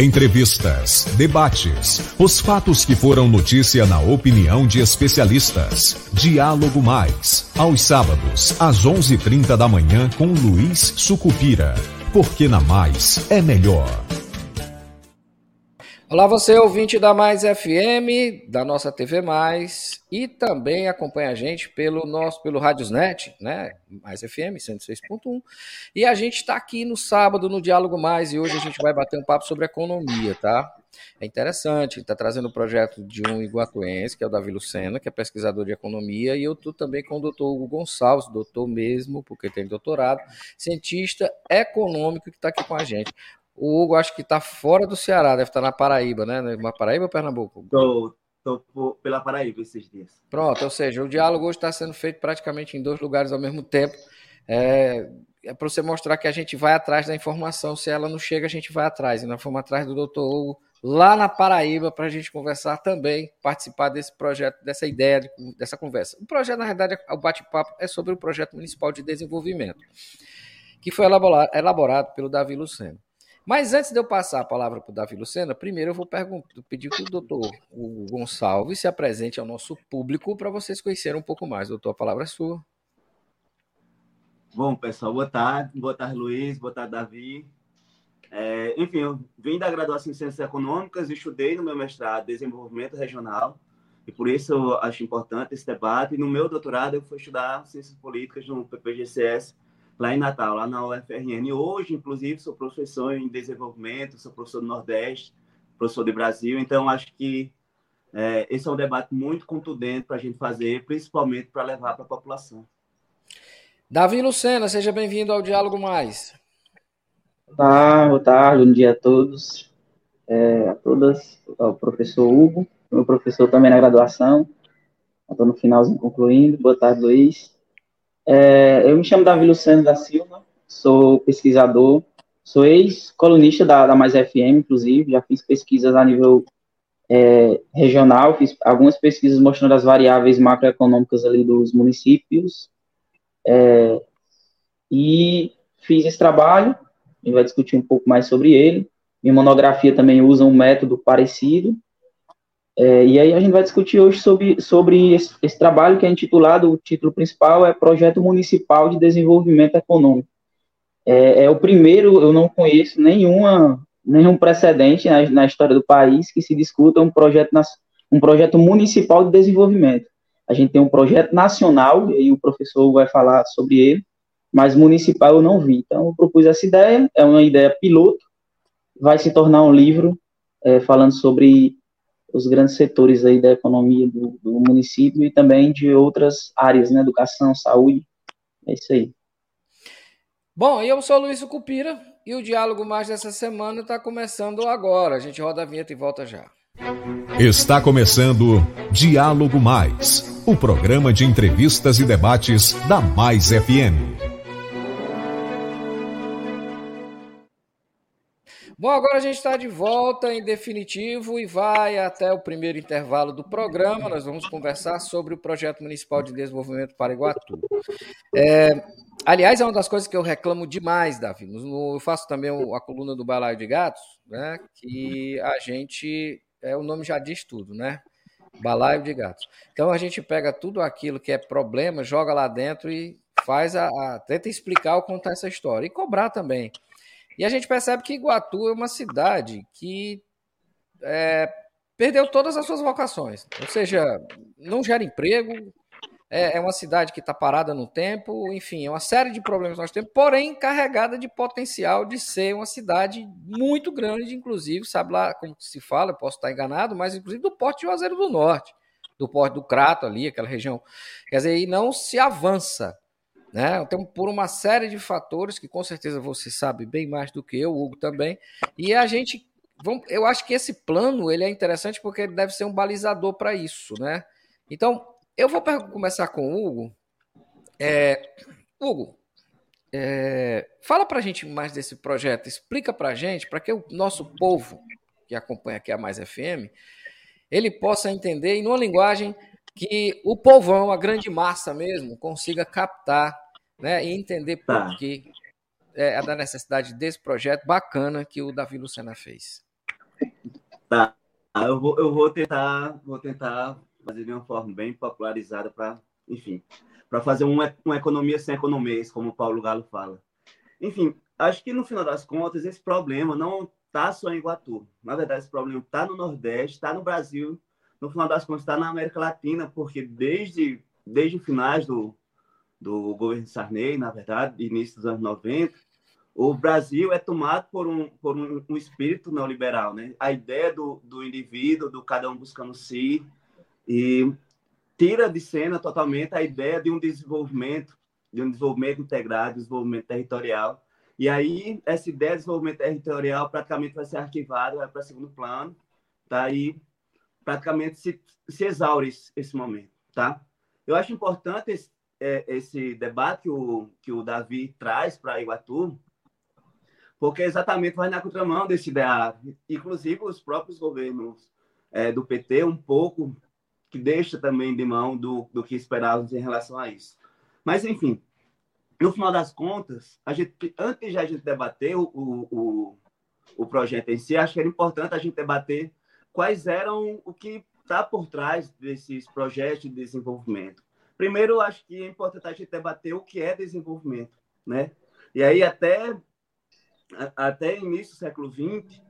Entrevistas, debates, os fatos que foram notícia na opinião de especialistas. Diálogo Mais, aos sábados, às 11:30 da manhã com Luiz Sucupira. Porque na Mais é melhor. Olá, você ouvinte da Mais FM, da nossa TV Mais, e também acompanha a gente pelo nosso pelo Radiosnet, né? Mais FM 106.1. E a gente está aqui no sábado no Diálogo Mais e hoje a gente vai bater um papo sobre economia, tá? É interessante, está trazendo o projeto de um iguatuense, que é o Davi Lucena, que é pesquisador de economia, e eu estou também com o doutor Hugo Gonçalves, doutor mesmo, porque tem doutorado, cientista econômico que está aqui com a gente. O Hugo acho que está fora do Ceará, deve estar na Paraíba, né? Na Paraíba ou Pernambuco? Estou pela Paraíba esses dias. Pronto, ou seja, o diálogo hoje está sendo feito praticamente em dois lugares ao mesmo tempo. É, é para você mostrar que a gente vai atrás da informação. Se ela não chega, a gente vai atrás. E nós fomos atrás do doutor Hugo lá na Paraíba para a gente conversar também, participar desse projeto, dessa ideia, de, dessa conversa. O projeto, na verdade, o bate-papo é sobre o projeto municipal de desenvolvimento, que foi elaborado, elaborado pelo Davi Luceno. Mas antes de eu passar a palavra para o Davi Lucena, primeiro eu vou pedir que o doutor o Gonçalves se apresente ao nosso público para vocês conhecerem um pouco mais. Doutor, a palavra é sua. Bom, pessoal, boa tarde. Boa tarde, Luiz. Boa tarde, Davi. É, enfim, eu vim da graduação em Ciências Econômicas e estudei no meu mestrado Desenvolvimento Regional. E por isso eu acho importante esse debate. E no meu doutorado eu fui estudar Ciências Políticas no PPGCS lá em Natal, lá na UFRN. Hoje, inclusive, sou professor em desenvolvimento, sou professor do Nordeste, professor do Brasil, então acho que é, esse é um debate muito contundente para a gente fazer, principalmente para levar para a população. Davi Lucena, seja bem-vindo ao Diálogo Mais. Olá, boa tarde, bom dia a todos, é, a todas, ao professor Hugo, meu professor também na graduação, estou no finalzinho concluindo, boa tarde, Luiz. É, eu me chamo Davi Luciano da Silva, sou pesquisador, sou ex-colunista da, da Mais FM, inclusive, já fiz pesquisas a nível é, regional, fiz algumas pesquisas mostrando as variáveis macroeconômicas ali dos municípios, é, e fiz esse trabalho, a gente vai discutir um pouco mais sobre ele. Minha monografia também usa um método parecido, é, e aí a gente vai discutir hoje sobre, sobre esse, esse, trabalho que é intitulado, o título principal é Projeto Municipal de Desenvolvimento Econômico. É, é o primeiro, eu não conheço nenhuma, nenhum precedente na, na, história do país que se discuta um projeto, um projeto municipal de desenvolvimento. A gente tem um projeto nacional, e o professor vai falar sobre ele, mas municipal eu não vi. Então eu propus essa ideia, é uma ideia piloto, vai se tornar um livro é, falando sobre os grandes setores aí da economia do, do município e também de outras áreas, né, educação, saúde, é isso aí. Bom, eu sou o Luiz Cupira e o Diálogo Mais dessa semana está começando agora. A gente roda a vinheta e volta já. Está começando Diálogo Mais, o programa de entrevistas e debates da Mais FM. Bom, agora a gente está de volta em definitivo e vai até o primeiro intervalo do programa. Nós vamos conversar sobre o projeto municipal de desenvolvimento para Iguatu. É, aliás, é uma das coisas que eu reclamo demais, Davi. Eu faço também a coluna do Balaio de Gatos, né? Que a gente, é, o nome já diz tudo, né? Balaio de Gatos. Então a gente pega tudo aquilo que é problema, joga lá dentro e faz a, a tenta explicar ou contar essa história e cobrar também. E a gente percebe que Iguatu é uma cidade que é, perdeu todas as suas vocações. Ou seja, não gera emprego, é, é uma cidade que está parada no tempo, enfim, é uma série de problemas que nós temos, porém carregada de potencial de ser uma cidade muito grande, inclusive, sabe lá como se fala, posso estar enganado, mas inclusive do Porto de Juazeiro do Norte, do Porto do Crato ali, aquela região. Quer dizer, e não se avança. Né? Então, por uma série de fatores que com certeza você sabe bem mais do que eu, Hugo também, e a gente, vamos, eu acho que esse plano ele é interessante porque ele deve ser um balizador para isso, né? Então, eu vou começar com o Hugo. É, Hugo, é, fala para a gente mais desse projeto, explica para a gente, para que o nosso povo que acompanha aqui a Mais FM, ele possa entender em uma linguagem que o povão, a grande massa mesmo, consiga captar né, e entender por tá. que é, é da necessidade desse projeto bacana que o Davi Lucena fez. Tá, eu vou, eu vou tentar, vou tentar fazer de uma forma bem popularizada para, enfim, para fazer uma, uma economia sem economês, como o Paulo Galo fala. Enfim, acho que no final das contas esse problema não está só em Iguatu. Na verdade, esse problema está no Nordeste, está no Brasil, no final das contas está na América Latina, porque desde desde finais do, do governo Sarney, na verdade, início dos anos 90, o Brasil é tomado por um, por um, um espírito neoliberal, né? A ideia do, do indivíduo, do cada um buscando si, e tira de cena totalmente a ideia de um desenvolvimento, de um desenvolvimento integrado, desenvolvimento territorial. E aí, essa ideia de desenvolvimento territorial praticamente vai ser arquivada, vai para segundo plano, tá? E praticamente se, se exaure esse, esse momento, tá? Eu acho importante esse, é, esse debate que o, que o Davi traz para Iguatu, porque exatamente vai na contramão desse ideário. Inclusive, os próprios governos é, do PT, um pouco, que deixa também de mão do, do que esperávamos em relação a isso. Mas, enfim, no final das contas, a gente, antes de a gente debater o, o, o projeto em si, acho que era importante a gente debater quais eram o que está por trás desses projetos de desenvolvimento. Primeiro, acho que é importante a gente debater o que é desenvolvimento, né? E aí até até início do século XX,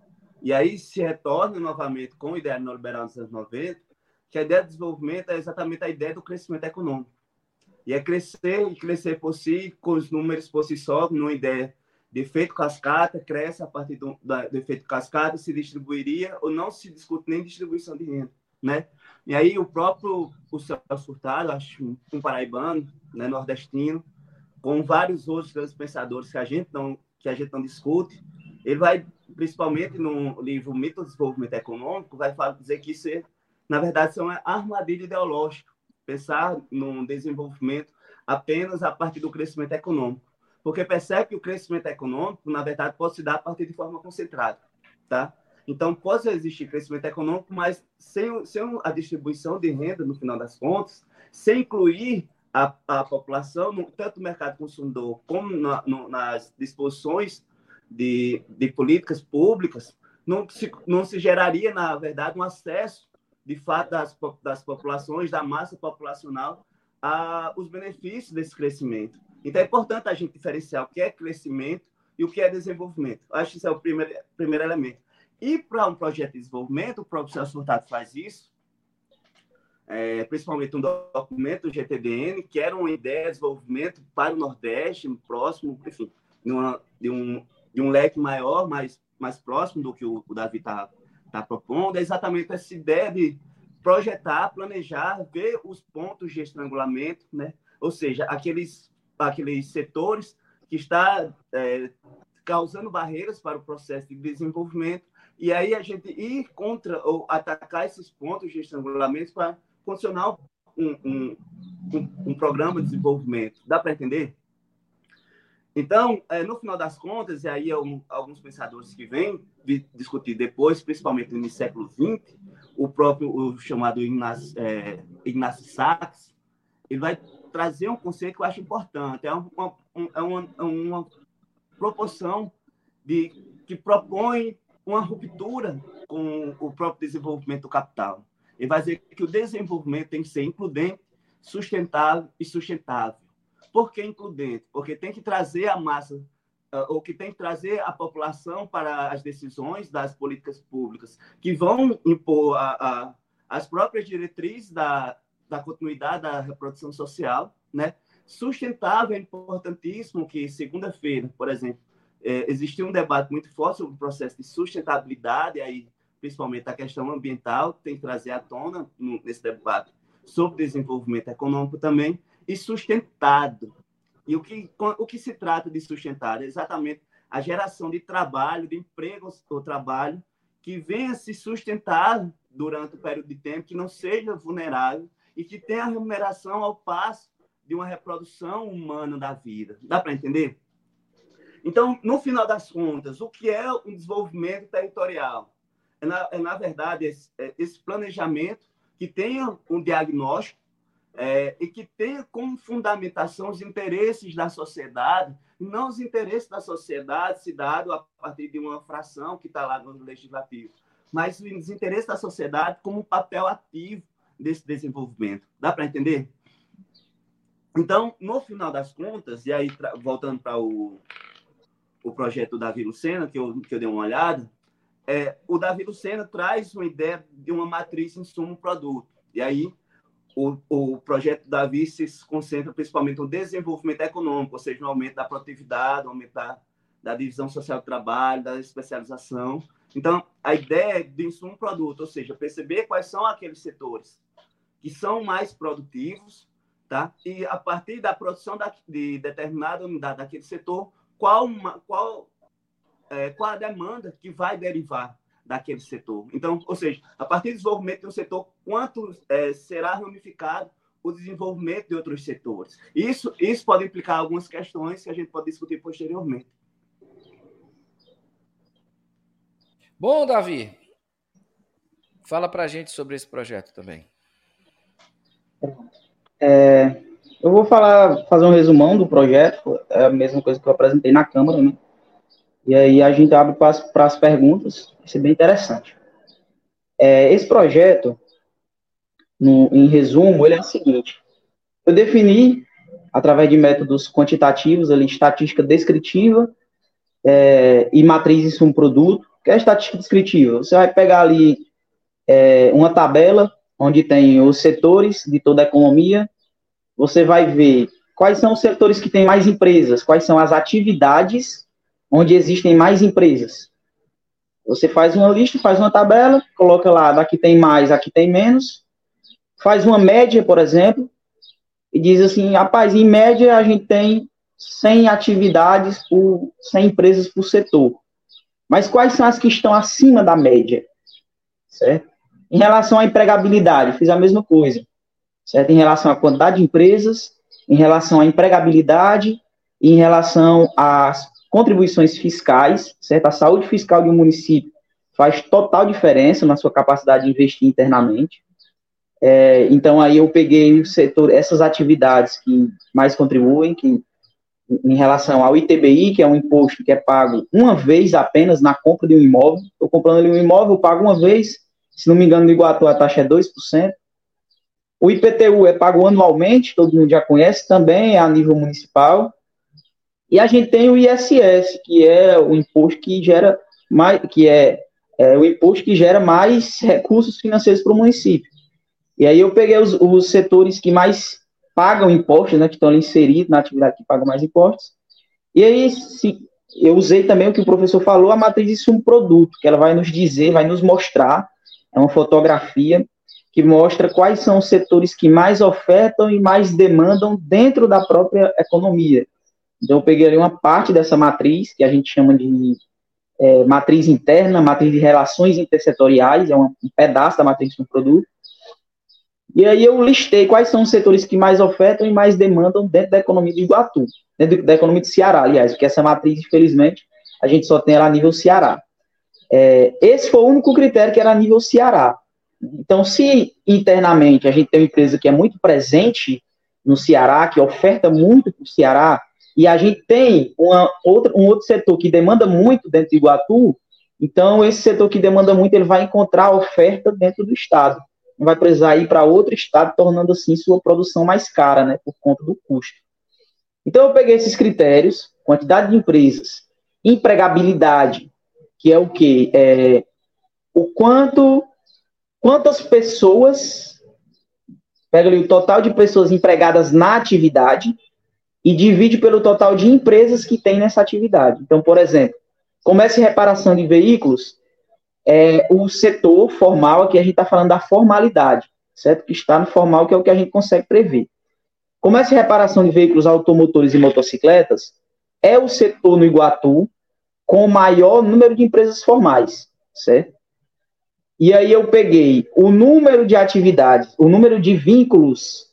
e aí se retorna novamente com o ideário neoliberal dos anos 90, que a ideia de desenvolvimento é exatamente a ideia do crescimento econômico. E é crescer e crescer por si, com os números por si só, numa ideia de efeito cascata, cresce a partir do, do efeito cascata, se distribuiria ou não se discute nem distribuição de renda, né? E aí o próprio o Celso Furtado, acho um paraibano, né, nordestino, com vários outros pensadores que a gente não que a gente não discute, ele vai, principalmente no livro Mito do Desenvolvimento Econômico, vai dizer que isso, é, na verdade, é uma armadilha ideológica, pensar no desenvolvimento apenas a partir do crescimento econômico, porque percebe que o crescimento econômico, na verdade, pode se dar a partir de forma concentrada, tá? Então, pode existir crescimento econômico, mas sem, sem a distribuição de renda, no final das contas, sem incluir a, a população, no, tanto no mercado consumidor como na, no, nas disposições de, de políticas públicas, não se, não se geraria, na verdade, um acesso, de fato, das, das populações, da massa populacional, a os benefícios desse crescimento. Então, é importante a gente diferenciar o que é crescimento e o que é desenvolvimento. Acho que esse é o primeiro, primeiro elemento. E para um projeto de desenvolvimento, o professor Furtado faz isso, é, principalmente um documento do GTDN, que era uma ideia de desenvolvimento para o Nordeste, próximo, enfim, de, uma, de, um, de um leque maior, mais, mais próximo do que o, o Davi está tá propondo, é exatamente essa ideia de projetar, planejar, ver os pontos de estrangulamento, né? ou seja, aqueles, aqueles setores que está é, causando barreiras para o processo de desenvolvimento, e aí a gente ir contra ou atacar esses pontos de estrangulamento para funcionar um, um, um, um programa de desenvolvimento. Dá para entender? Então, é, no final das contas, e aí alguns pensadores que vêm discutir depois, principalmente no século XX, o próprio o chamado Ignaz, é, Sachs, ele vai trazer um conceito que eu acho importante. É uma, é uma, uma proporção de, que propõe uma ruptura com o próprio desenvolvimento do capital. Ele vai dizer que o desenvolvimento tem que ser includente, sustentável e sustentável. Por que includente? Porque tem que trazer a massa, ah, ou que tem que trazer a população para as decisões das políticas públicas, que vão impor a, a, as próprias diretrizes da, da continuidade da reprodução social, né? Sustentável é importantíssimo que segunda-feira, por exemplo, é, existiu um debate muito forte sobre o processo de sustentabilidade, aí principalmente a questão ambiental, tem que trazer à tona nesse debate sobre desenvolvimento econômico também, e sustentado. E o que, o que se trata de sustentar? É exatamente a geração de trabalho, de empregos ou trabalho, que venha se sustentar durante o período de tempo, que não seja vulnerável e que tenha remuneração ao passo de uma reprodução humana da vida. Dá para entender? Então, no final das contas, o que é um desenvolvimento territorial? é, na, é, na verdade, esse, é, esse, planejamento que tenha um diagnóstico é, e que tenha como fundamentação os interesses da sociedade, não os interesses da sociedade se dado a partir de uma fração que está lá no legislativo. mas o desinteresse da sociedade como um papel ativo desse desenvolvimento. Dá para entender? Então, no final das contas, e aí voltando para o, o projeto do Davi Lucena, que eu, que eu dei uma olhada, é, o Davi Lucena traz uma ideia de uma matriz insumo-produto. E aí, o, o projeto Davi se concentra principalmente no desenvolvimento econômico, ou seja, no aumento da produtividade, no aumento da, da divisão social do trabalho, da especialização. Então, a ideia é de insumo-produto, ou seja, perceber quais são aqueles setores que são mais produtivos, tá? E a partir da produção da, de determinada unidade daquele setor, qual, uma, qual é, qual a demanda que vai derivar daquele setor. Então, ou seja, a partir do desenvolvimento de um setor, quanto é, será ramificado o desenvolvimento de outros setores. Isso, isso pode implicar algumas questões que a gente pode discutir posteriormente. Bom, Davi, fala para a gente sobre esse projeto também. É, eu vou falar, fazer um resumão do projeto, é a mesma coisa que eu apresentei na Câmara, né? E aí a gente abre para as perguntas, vai ser bem interessante. É, esse projeto, no, em resumo, ele é o seguinte: eu defini, através de métodos quantitativos, ali, estatística descritiva é, e matrizes um produto. Que é estatística descritiva? Você vai pegar ali é, uma tabela onde tem os setores de toda a economia, você vai ver quais são os setores que têm mais empresas, quais são as atividades onde existem mais empresas. Você faz uma lista, faz uma tabela, coloca lá, daqui tem mais, aqui tem menos, faz uma média, por exemplo, e diz assim, rapaz, em média a gente tem 100 atividades por 100 empresas por setor. Mas quais são as que estão acima da média? Certo? Em relação à empregabilidade, fiz a mesma coisa. Certo? Em relação à quantidade de empresas, em relação à empregabilidade, em relação às contribuições fiscais, certo? A saúde fiscal de um município faz total diferença na sua capacidade de investir internamente. É, então, aí eu peguei o setor, essas atividades que mais contribuem, que em relação ao ITBI, que é um imposto que é pago uma vez apenas na compra de um imóvel. Estou comprando ali um imóvel, pago uma vez, se não me engano, no Iguatu a taxa é 2%. O IPTU é pago anualmente, todo mundo já conhece, também é a nível municipal. E a gente tem o ISS, que é o imposto que gera mais, que é, é o imposto que gera mais recursos financeiros para o município. E aí eu peguei os, os setores que mais pagam impostos, né, que estão inseridos na atividade que pagam mais impostos. E aí se, eu usei também o que o professor falou, a matriz de um produto, que ela vai nos dizer, vai nos mostrar, é uma fotografia que mostra quais são os setores que mais ofertam e mais demandam dentro da própria economia. Então, eu peguei ali uma parte dessa matriz, que a gente chama de é, matriz interna, matriz de relações intersetoriais, é um, pedaço da matriz do produto. E aí eu listei quais são os setores que mais ofertam e mais demandam dentro da economia de Iguatu, dentro da economia de Ceará, aliás, porque essa matriz, infelizmente, a gente só tem ela a nível Ceará. É, esse foi o único critério que era a nível Ceará. Então, se internamente a gente tem uma empresa que é muito presente no Ceará, que oferta muito para o Ceará, e a gente tem uma outra, um outro setor que demanda muito dentro de Iguatu, então esse setor que demanda muito, ele vai encontrar oferta dentro do estado. Não vai precisar ir para outro estado, tornando assim sua produção mais cara, né, por conta do custo. Então eu peguei esses critérios, quantidade de empresas, empregabilidade, que é o que? É, o quanto, quantas pessoas, pega ali o total de pessoas empregadas na atividade, e divide pelo total de empresas que tem nessa atividade. Então, por exemplo, comércio e reparação de veículos é o setor formal, aqui a gente está falando da formalidade, certo? Que está no formal, que é o que a gente consegue prever. Comércio e reparação de veículos automotores e motocicletas é o setor no Iguatu com o maior número de empresas formais, certo? E aí eu peguei o número de atividades, o número de vínculos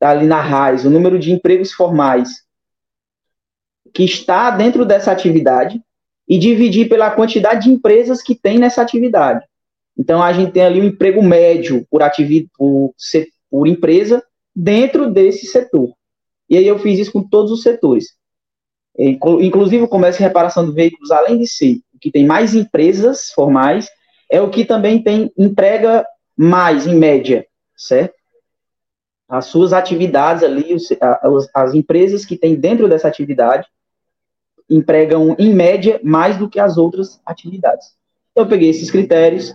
ali na RAIS, o número de empregos formais que está dentro dessa atividade e dividir pela quantidade de empresas que tem nessa atividade. Então, a gente tem ali um emprego médio por, atividade, por, por empresa dentro desse setor. E aí eu fiz isso com todos os setores. Inclusive o comércio e reparação de veículos, além de ser que tem mais empresas formais, é o que também tem emprega mais, em média, certo? As suas atividades ali, as, as empresas que têm dentro dessa atividade, empregam, em média, mais do que as outras atividades. Então, eu peguei esses critérios,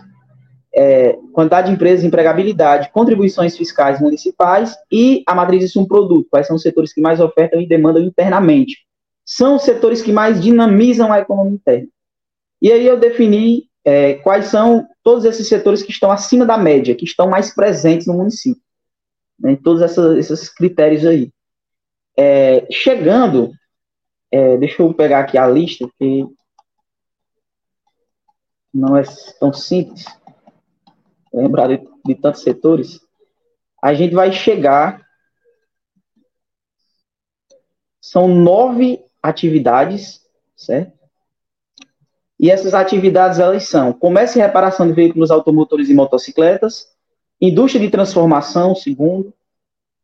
é, quantidade de empresas, empregabilidade, contribuições fiscais municipais e a matriz de um produto, quais são os setores que mais ofertam e demandam internamente. São os setores que mais dinamizam a economia interna. E aí eu defini é, quais são todos esses setores que estão acima da média, que estão mais presentes no município. Né, todos esses critérios aí. É, chegando, é, deixa eu pegar aqui a lista, que não é tão simples lembrar de, de tantos setores. A gente vai chegar. São nove atividades, certo? E essas atividades, elas são comércio e reparação de veículos automotores e motocicletas, indústria de transformação, segundo,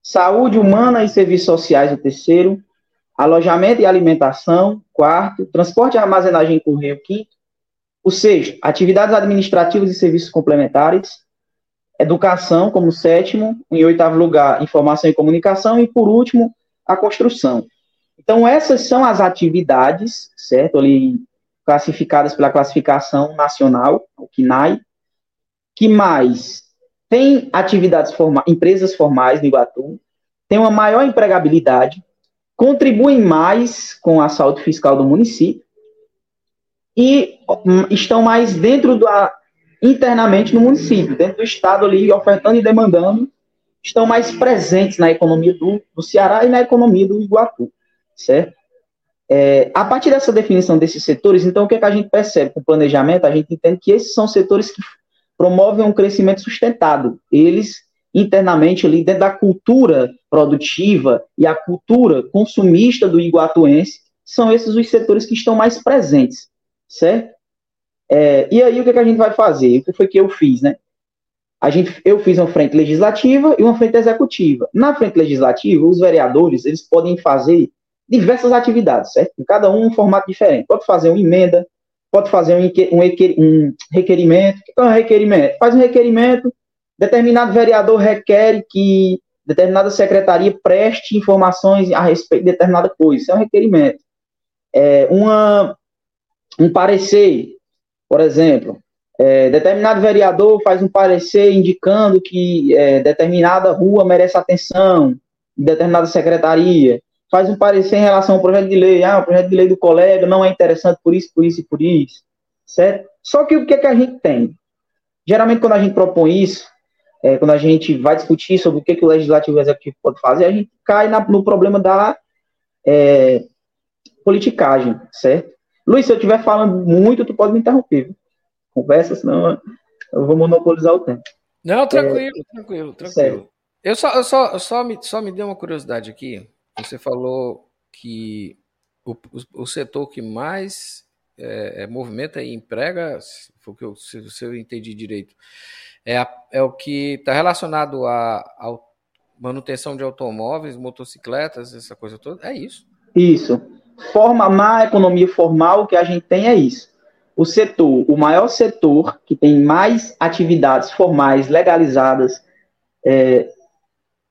saúde humana e serviços sociais, o terceiro, alojamento e alimentação, quarto, transporte e armazenagem em correio, quinto, o sexto, atividades administrativas e serviços complementares, educação como sétimo, em oitavo lugar, informação e comunicação, e por último, a construção. Então, essas são as atividades, certo? Ali classificadas pela classificação nacional, o CNAE, que mais? Tem atividades formais, empresas formais no Iguatu, tem uma maior empregabilidade, contribuem mais com a saúde fiscal do município e hum, estão mais dentro da internamente no município, dentro do estado ali, ofertando e demandando, estão mais presentes na economia do, do Ceará e na economia do Iguatu, certo? É, a partir dessa definição desses setores, então, o que, é que a gente percebe com o planejamento? A gente entende que esses são setores que promovem um crescimento sustentado. Eles, internamente, ali dentro da cultura produtiva e a cultura consumista do iguatuense, são esses os setores que estão mais presentes, certo? É, e aí, o que, é que a gente vai fazer? O que foi que eu fiz, né? A gente, eu fiz uma frente legislativa e uma frente executiva. Na frente legislativa, os vereadores, eles podem fazer diversas atividades, certo? Cada um um formato diferente. Pode fazer uma emenda, pode fazer um, um, um requerimento. O que é um requerimento? Faz um requerimento, determinado vereador requer que determinada secretaria preste informações a respeito de determinada coisa. Isso é um requerimento. É uma, um parecer, por exemplo, é, determinado vereador faz um parecer indicando que é, determinada rua merece atenção, determinada secretaria faz um parecer em relação ao projeto de lei, ah, o projeto de lei do colega não é interessante por isso, por isso e por isso, certo? Só que o que, é que a gente tem? Geralmente, quando a gente propõe isso, é, quando a gente vai discutir sobre o que, que o legislativo e o executivo pode fazer, a gente cai na, no problema da é, politicagem, certo? Luiz, se eu estiver falando muito, tu pode me interromper. Viu? Conversa, senão eu vou monopolizar o tempo. Não, tranquilo, é, tranquilo, tranquilo. Eu só, eu só, eu só, me, só me deu uma curiosidade aqui. Você falou que o, o, o setor que mais é, é, movimenta e emprega, se, eu, se, se eu entendi direito, é, a, é o que está relacionado à, manutenção de automóveis, motocicletas, essa coisa toda. É isso. Isso. Forma na economia formal, o que a gente tem é isso. O setor, o maior setor que tem mais atividades formais legalizadas é,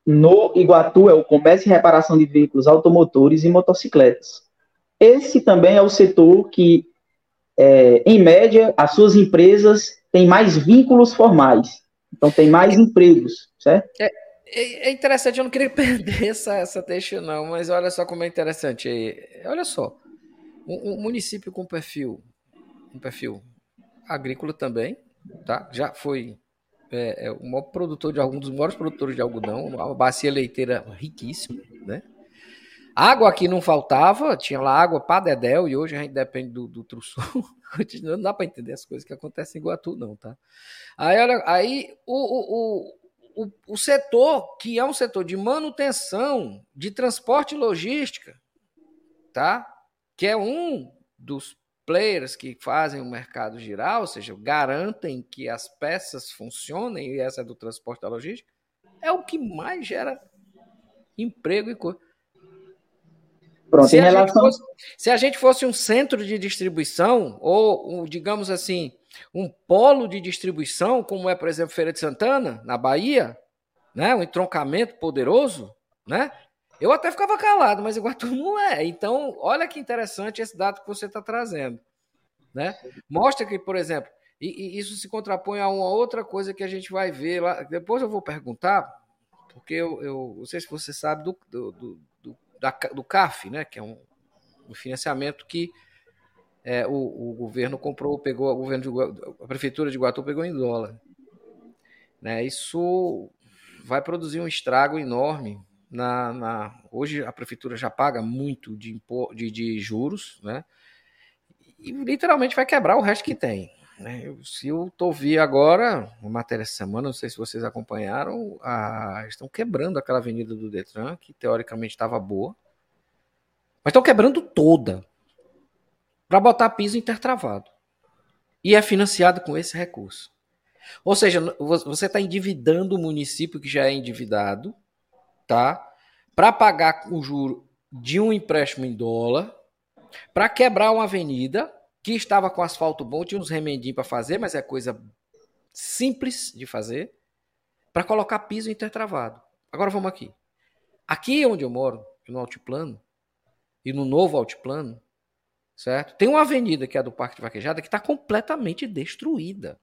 no Iguatu é o comércio e reparação de veículos automotores e motocicletas. Esse também é o setor que, é, em média, as suas empresas têm mais vínculos formais. Então, tem mais empregos, certo? É, é, é interessante, eu não queria perder essa, essa deixa, não, mas olha só como é interessante. Olha só, um, um município com perfil, um perfil agrícola também, tá? Já foi é, é o maior produtor de algum dos maiores produtores de algodão, uma bacia leiteira riquíssima, né? Água aqui não faltava, tinha lá água para Dedéu e hoje a gente depende do, do Trusul. não dá para entender as coisas que acontecem em Iguatu, não, tá? Aí, olha, aí o, o, o, o setor, que é um setor de manutenção, de transporte e logística, tá? Que é um dos players que fazem o mercado girar, ou seja, garantem que as peças funcionem, e essa é do transporte da logística, é o que mais gera emprego e coisa. Pronto, se, a relação... fosse, se a gente fosse um centro de distribuição, ou, digamos assim, um polo de distribuição, como é, por exemplo, Feira de Santana, na Bahia, né? um entroncamento poderoso, né? Eu até ficava calado, mas Iguatu não é. Então, olha que interessante esse dado que você está trazendo. Né? Mostra que, por exemplo, e, e, isso se contrapõe a uma outra coisa que a gente vai ver lá. Depois eu vou perguntar, porque eu, eu não sei se você sabe do, do, do, da, do CAF, né? que é um, um financiamento que é, o, o, governo comprou, pegou, o governo de, a prefeitura de Iguatu pegou em dólar. Né? Isso vai produzir um estrago enorme. Na, na, hoje a prefeitura já paga muito de, de, de juros, né? E literalmente vai quebrar o resto que tem. Né? Se eu tô vi agora, uma matéria essa semana, não sei se vocês acompanharam, a, estão quebrando aquela avenida do Detran, que teoricamente estava boa, mas estão quebrando toda para botar piso intertravado. E é financiado com esse recurso. Ou seja, você está endividando o município que já é endividado, tá? Para pagar o juro de um empréstimo em dólar, para quebrar uma avenida que estava com asfalto bom, tinha uns remendinhos para fazer, mas é coisa simples de fazer, para colocar piso intertravado. Agora vamos aqui. Aqui onde eu moro, no altiplano, e no novo altiplano, certo? Tem uma avenida que é a do Parque de Vaquejada que está completamente destruída.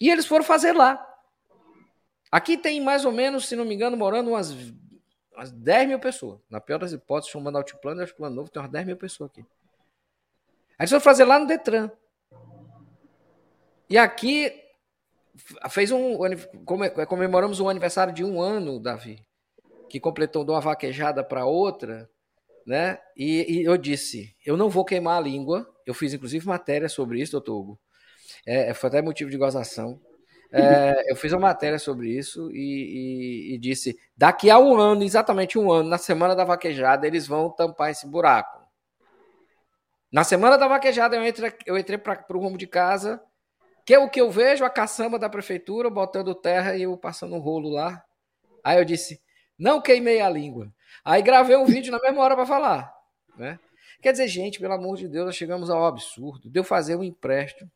E eles foram fazer lá. Aqui tem mais ou menos, se não me engano, morando umas, umas 10 mil pessoas. Na pior das hipóteses, chamando Altiplano e Altiplano Novo, tem umas 10 mil pessoas aqui. Aí eles foram fazer lá no Detran. E aqui fez um. Comemoramos o aniversário de um ano, Davi, que completou de uma vaquejada para outra né? E, e, eu disse, eu não vou queimar a língua. Eu fiz inclusive matéria sobre isso, doutor Hugo. É, foi até motivo de gozação. É, eu fiz uma matéria sobre isso e, e, e, disse: daqui a um ano, exatamente um ano, na semana da vaquejada, eles vão tampar esse buraco. Na semana da vaquejada, eu entrei, eu entrei para o rumo de casa, que é o que eu vejo a caçamba da prefeitura botando terra e eu passando um rolo lá. Aí eu disse: não queimei a língua. Aí gravei um vídeo na mesma hora para falar. Né? Quer dizer, gente, pelo amor de Deus, nós chegamos ao absurdo de eu fazer um empréstimo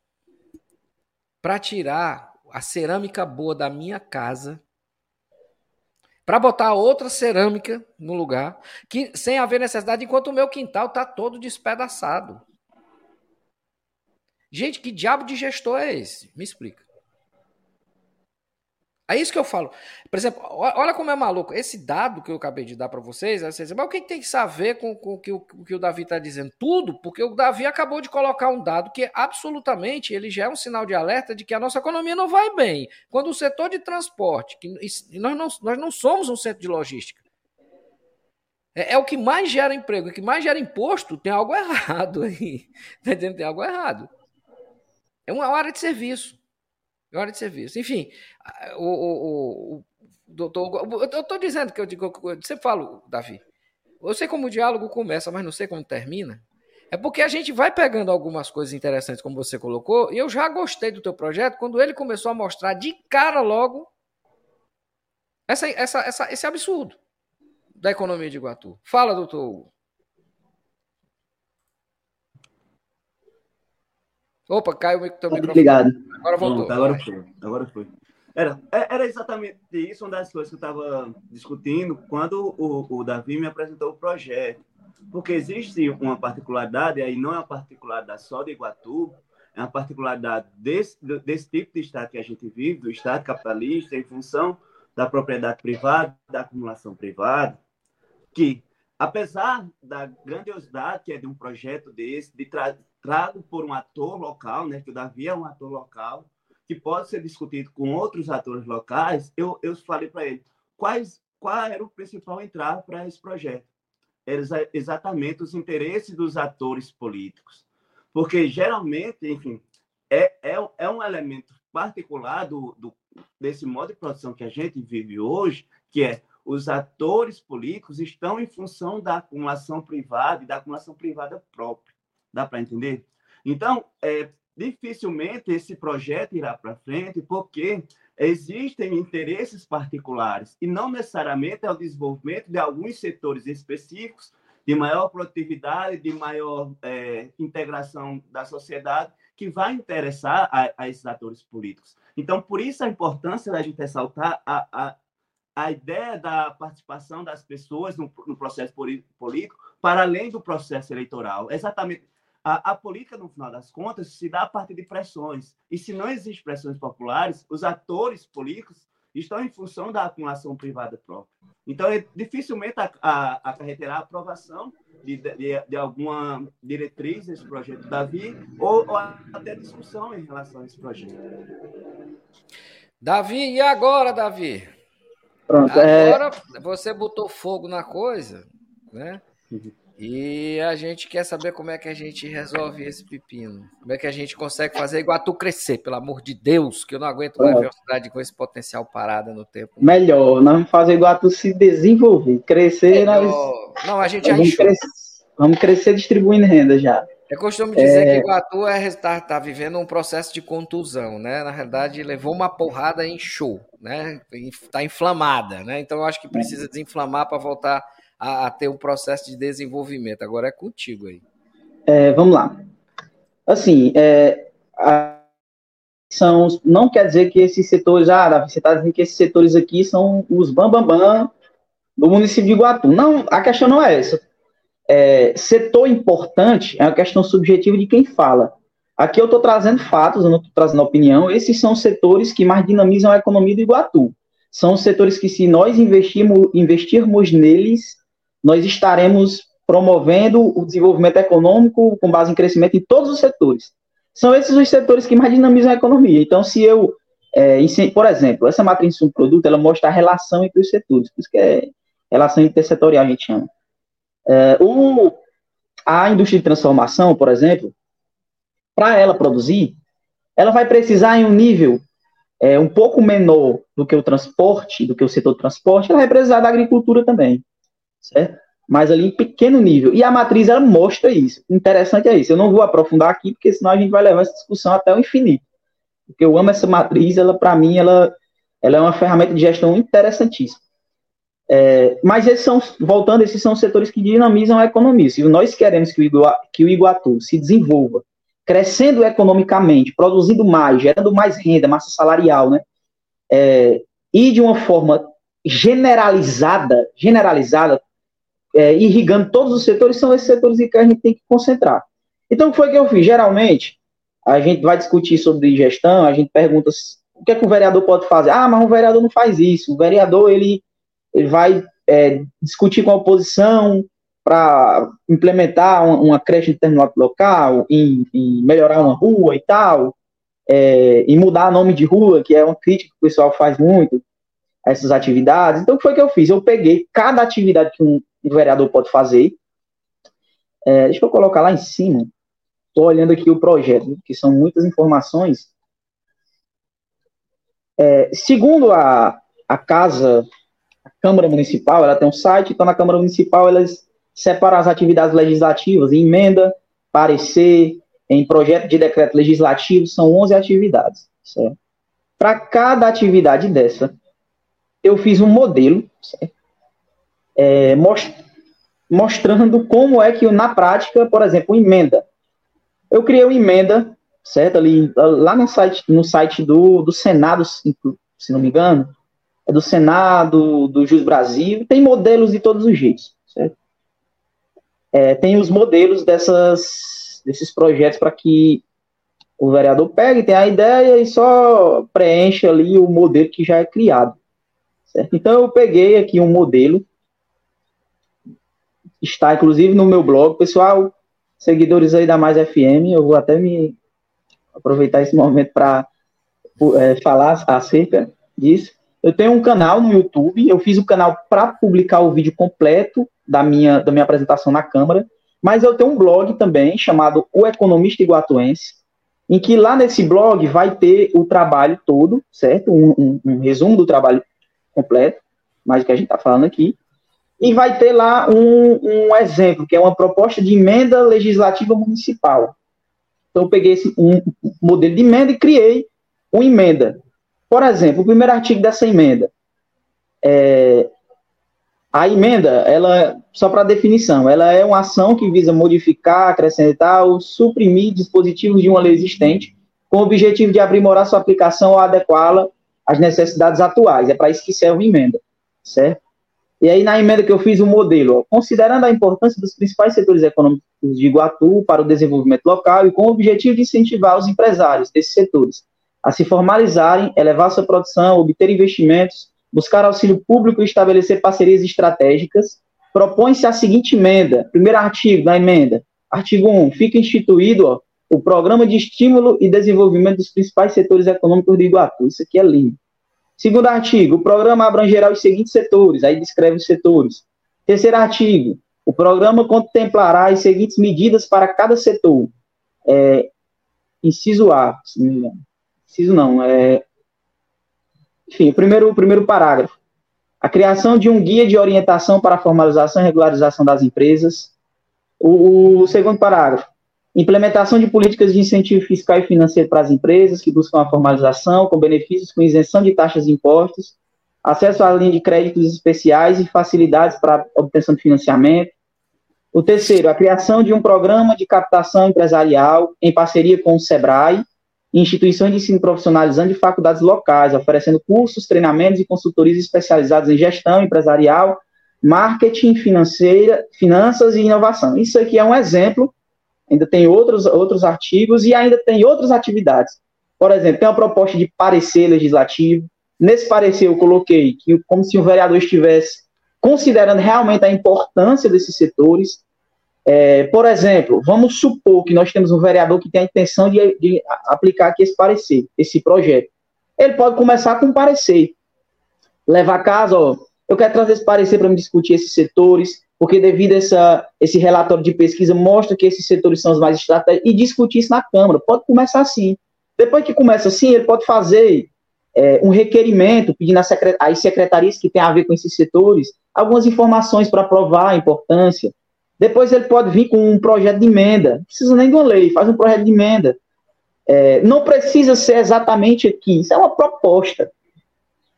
para tirar a cerâmica boa da minha casa para botar outra cerâmica no lugar, que sem haver necessidade, enquanto o meu quintal está todo despedaçado. Gente, que diabo de gestor é esse? Me explica. É isso que eu falo. Por exemplo, olha como é maluco. Esse dado que eu acabei de dar para vocês, vocês mas o que tem que saber com, com o, que o, que o Davi está dizendo? Tudo, porque o Davi acabou de colocar um dado que absolutamente ele já é um sinal de alerta de que a nossa economia não vai bem. Quando o setor de transporte, que nós não, nós não somos um centro de logística, é, é o que mais gera emprego, o que mais gera imposto, tem algo errado aí. Tá Tem algo errado. É uma área de serviço. É hora de serviço. Enfim, o, o, o, doutor. Eu estou dizendo que eu digo. Sempre falo, Davi. Eu sei como o diálogo começa, mas não sei como termina. É porque a gente vai pegando algumas coisas interessantes, como você colocou, e eu já gostei do teu projeto quando ele começou a mostrar de cara logo essa, essa, essa, esse absurdo da economia de Iguatu. Fala, doutor Hugo. Opa, caiu o teu microfone. Obrigado. Agora voltou. Pronto, agora foi. Agora foi. Era, é, era exatamente isso, uma das coisas que eu estava discutindo quando o, o Davi me apresentou o projeto. Porque existe uma particularidade, aí não é uma particularidade só de Iguatu, é uma particularidade desse, desse tipo de Estado que a gente vive, do Estado capitalista, em função da propriedade privada, da acumulação privada, que, apesar da grandiosidade que é de um projeto desse, de, tra por um ator local, né, que o Davi é um ator local, que pode ser discutido com outros atores locais, eu, eu falei para ele quais, qual era o principal entrave para esse projeto. Era exatamente os interesses dos atores políticos. Porque, geralmente, enfim, é, é, é um elemento particular do, do, desse modo de produção que a gente vive hoje, que é os atores políticos estão em função da acumulação privada e da acumulação privada própria. Dá para entender? Então, é, dificilmente esse projeto irá para frente, porque existem interesses particulares e não necessariamente é o desenvolvimento de alguns setores específicos de maior produtividade, de maior é, integração da sociedade, que vai interessar a, a, esses atores políticos. Então, por isso a importância da gente ressaltar a, a, a ideia da participação das pessoas no, no processo político para além do processo eleitoral. Exatamente. A, a, política, no final das contas, se dá a partir de pressões. E se não existem pressões populares, os atores políticos estão em função da acumulação privada própria. Então, é, dificilmente acarreterá a, a aprovação de, de, de, alguma diretriz desse projeto Davi, ou, ou até discussão em relação a esse projeto. Davi, e agora, Davi? Pronto, é agora é... você botou fogo na coisa, né? Uhum. E a gente quer saber como é que a gente resolve esse pepino. Como é que a gente consegue fazer Iguatu crescer, pelo amor de Deus, que eu não aguento mais ver a cidade com esse potencial parada no tempo. Melhor, nós vamos fazer Iguatu se desenvolver, crescer. Nós... Não, a gente vamos crescer, vamos crescer distribuindo renda já. É costume dizer é... que Iguatu está é, tá vivendo um processo de contusão, né? Na realidade, levou uma porrada e inchou, né? Está inflamada, né? Então, eu acho que precisa desinflamar para voltar a, a, ter um processo de desenvolvimento. Agora é contigo aí. É, vamos lá. Assim, é, a, são, não quer dizer que esses setores, ah, você está dizendo que esses setores aqui são os bambambam bam, bam do município de Iguatu. Não, a questão não é essa. É, setor importante é uma questão subjetiva de quem fala. Aqui eu estou trazendo fatos, eu não estou trazendo opinião. Esses são os setores que mais dinamizam a economia do Iguatu. São os setores que, se nós investirmos, investirmos neles, nós estaremos promovendo o desenvolvimento econômico com base em crescimento em todos os setores. São esses os setores que mais dinamizam a economia. Então, se eu, é, por exemplo, essa matriz de produto, ela mostra a relação entre os setores, por isso que é relação intersetorial a gente chama. É, o, a indústria de transformação, por exemplo, para ela produzir, ela vai precisar em um nível é, um pouco menor do que o transporte, do que o setor do transporte, ela vai precisar da agricultura também certo? Mas ali em pequeno nível. E a matriz, ela mostra isso. Interessante é isso. Eu não vou aprofundar aqui, porque senão a gente vai levar essa discussão até o infinito. Porque eu amo essa matriz, ela, para mim, ela, ela é uma ferramenta de gestão interessantíssima. É, mas esses são, voltando, esses são os setores que dinamizam a economia. Se nós queremos que o, Igua, que o Iguatu se desenvolva, crescendo economicamente, produzindo mais, gerando mais renda, massa salarial, né? É, e de uma forma generalizada, generalizada, é, irrigando todos os setores, são esses setores que a gente tem que concentrar. Então, o que foi que eu fiz? Geralmente, a gente vai discutir sobre gestão, a gente pergunta o que é que o vereador pode fazer. Ah, mas o vereador não faz isso. O vereador, ele, ele vai é, discutir com a oposição para implementar uma, uma, creche em determinado local, em, em, melhorar uma rua e tal, é, e mudar nome de rua, que é uma crítica que o pessoal faz muito essas atividades. Então, o que foi que eu fiz? Eu peguei cada atividade que um, vereador pode fazer. É, deixa eu colocar lá em cima. Estou olhando aqui o projeto, que são muitas informações. É, segundo a, a Casa, Câmara Municipal, ela tem um site, então na Câmara Municipal elas separam as atividades legislativas em emenda, parecer, em projeto de decreto legislativo, são 11 atividades. Para cada atividade dessa, eu fiz um modelo, é, most, mostrando como é que na prática, por exemplo, emenda. Eu criei uma emenda, certo? Ali, lá no site, no site do, do Senado, se não me engano, é do Senado, do Jus Brasil, tem modelos de todos os jeitos, certo? É, tem os modelos dessas, desses projetos para que o vereador pegue, tem a ideia e só preenche ali o modelo que já é criado. Certo? Então eu peguei aqui um modelo está inclusive no meu blog. Pessoal, seguidores aí da Mais FM, eu vou até me aproveitar esse momento para é, falar acerca disso. Eu tenho um canal no YouTube, eu fiz o canal para publicar o vídeo completo da minha, da minha apresentação na Câmara, mas eu tenho um blog também chamado O Economista Iguatuense, em que lá nesse blog vai ter o trabalho todo, certo? Um, um, um resumo do trabalho completo, mais do que a gente está falando aqui, e vai ter lá um, um exemplo, que é uma proposta de emenda legislativa municipal. Então, eu peguei esse, um modelo de emenda e criei uma emenda. Por exemplo, o primeiro artigo dessa emenda é, A emenda, ela, só para definição, ela é uma ação que visa modificar, acrescentar ou suprimir dispositivos de uma lei existente, com o objetivo de aprimorar sua aplicação ou adequá-la às necessidades atuais. É para isso que serve a emenda, certo? E aí, na emenda que eu fiz o um modelo, ó, considerando a importância dos principais setores econômicos de Iguatu para o desenvolvimento local e com o objetivo de incentivar os empresários desses setores a se formalizarem, elevar sua produção, obter investimentos, buscar auxílio público e estabelecer parcerias estratégicas, propõe-se a seguinte emenda, primeiro artigo da emenda, artigo 1, fica instituído ó, o Programa de Estímulo e Desenvolvimento dos principais setores econômicos de Iguatu. Isso aqui é lindo. Segundo artigo, o programa abrangerá os seguintes setores, aí descreve os setores. Terceiro artigo, o programa contemplará as seguintes medidas para cada setor. É, inciso A, se não me engano. Inciso não, é... Enfim, o primeiro, o primeiro parágrafo. A criação de um guia de orientação para a formalização e regularização das empresas. O, o segundo parágrafo Implementação de políticas de incentivo fiscal e financeiro para as empresas que buscam a formalização, com benefícios com isenção de taxas e impostos, acesso à linha de créditos especiais e facilidades para obtenção de financiamento. O terceiro, a criação de um programa de captação empresarial em parceria com o SEBRAE, instituições de ensino profissionalizante de faculdades locais, oferecendo cursos, treinamentos e consultorias especializadas em gestão empresarial, marketing, financeira, finanças e inovação. Isso aqui é um exemplo ainda tem outros, outros artigos e ainda tem outras atividades. Por exemplo, tem uma proposta de parecer legislativo. Nesse parecer eu coloquei que como se o vereador estivesse considerando realmente a importância desses setores. É, por exemplo, vamos supor que nós temos um vereador que tem a intenção de, de aplicar aqui esse parecer, esse projeto. Ele pode começar com um parecer. Levar a casa, ó, eu quero trazer esse parecer para me discutir esses setores, porque devido a essa, esse relatório de pesquisa mostra que esses setores são os mais estratégicos, e discutir isso na Câmara. Pode começar assim. Depois que começa assim, ele pode fazer é, um requerimento, pedindo às secretarias que tem a ver com esses setores algumas informações para provar a importância. Depois ele pode vir com um projeto de emenda, não precisa nem de uma lei, faz um projeto de emenda. É, não precisa ser exatamente aqui, isso é uma proposta.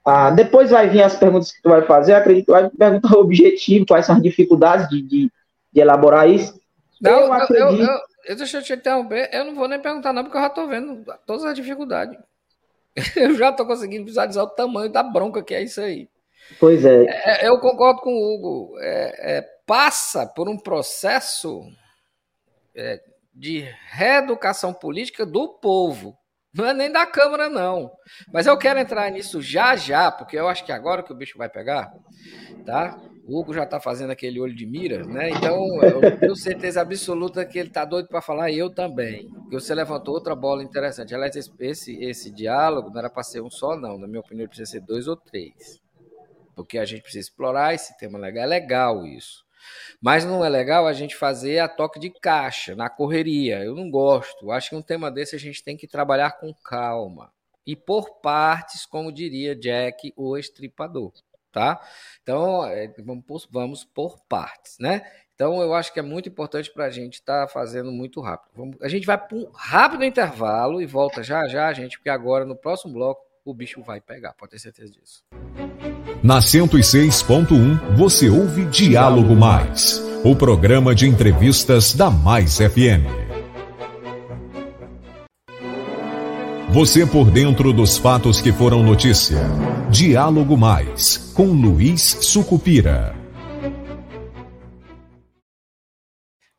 Ah, depois vai vir as perguntas que tu vai fazer. Eu acredito que vai perguntar o objetivo, quais são as dificuldades de, de, de elaborar isso. Não, eu, acredito... eu, eu, eu, deixa eu te interromper. Eu não vou nem perguntar, não, porque eu já estou vendo todas as dificuldades. Eu já estou conseguindo visualizar o tamanho da bronca que é isso aí. Pois é. é eu concordo com o Hugo. É, é, passa por um processo é, de reeducação política do povo. Não é nem da Câmara, não. Mas eu quero entrar nisso já já, porque eu acho que agora que o bicho vai pegar, tá? O Hugo já tá fazendo aquele olho de mira, né? Então eu tenho certeza absoluta que ele tá doido para falar e eu também. Porque você levantou outra bola interessante. Aliás, esse, esse diálogo não era para ser um só, não. Na minha opinião, precisa ser dois ou três. Porque a gente precisa explorar esse tema legal. É legal isso. Mas não é legal a gente fazer a toque de caixa, na correria. Eu não gosto. Acho que um tema desse a gente tem que trabalhar com calma. E por partes, como diria Jack, o estripador. Tá? Então, é, vamos, vamos por partes, né? Então, eu acho que é muito importante para a gente estar tá fazendo muito rápido. Vamos, a gente vai para um rápido intervalo e volta já já, gente, porque agora no próximo bloco o bicho vai pegar, pode ter certeza disso. Na 106.1 você ouve Diálogo Mais, o programa de entrevistas da Mais FM. Você por dentro dos fatos que foram notícia. Diálogo Mais, com Luiz Sucupira.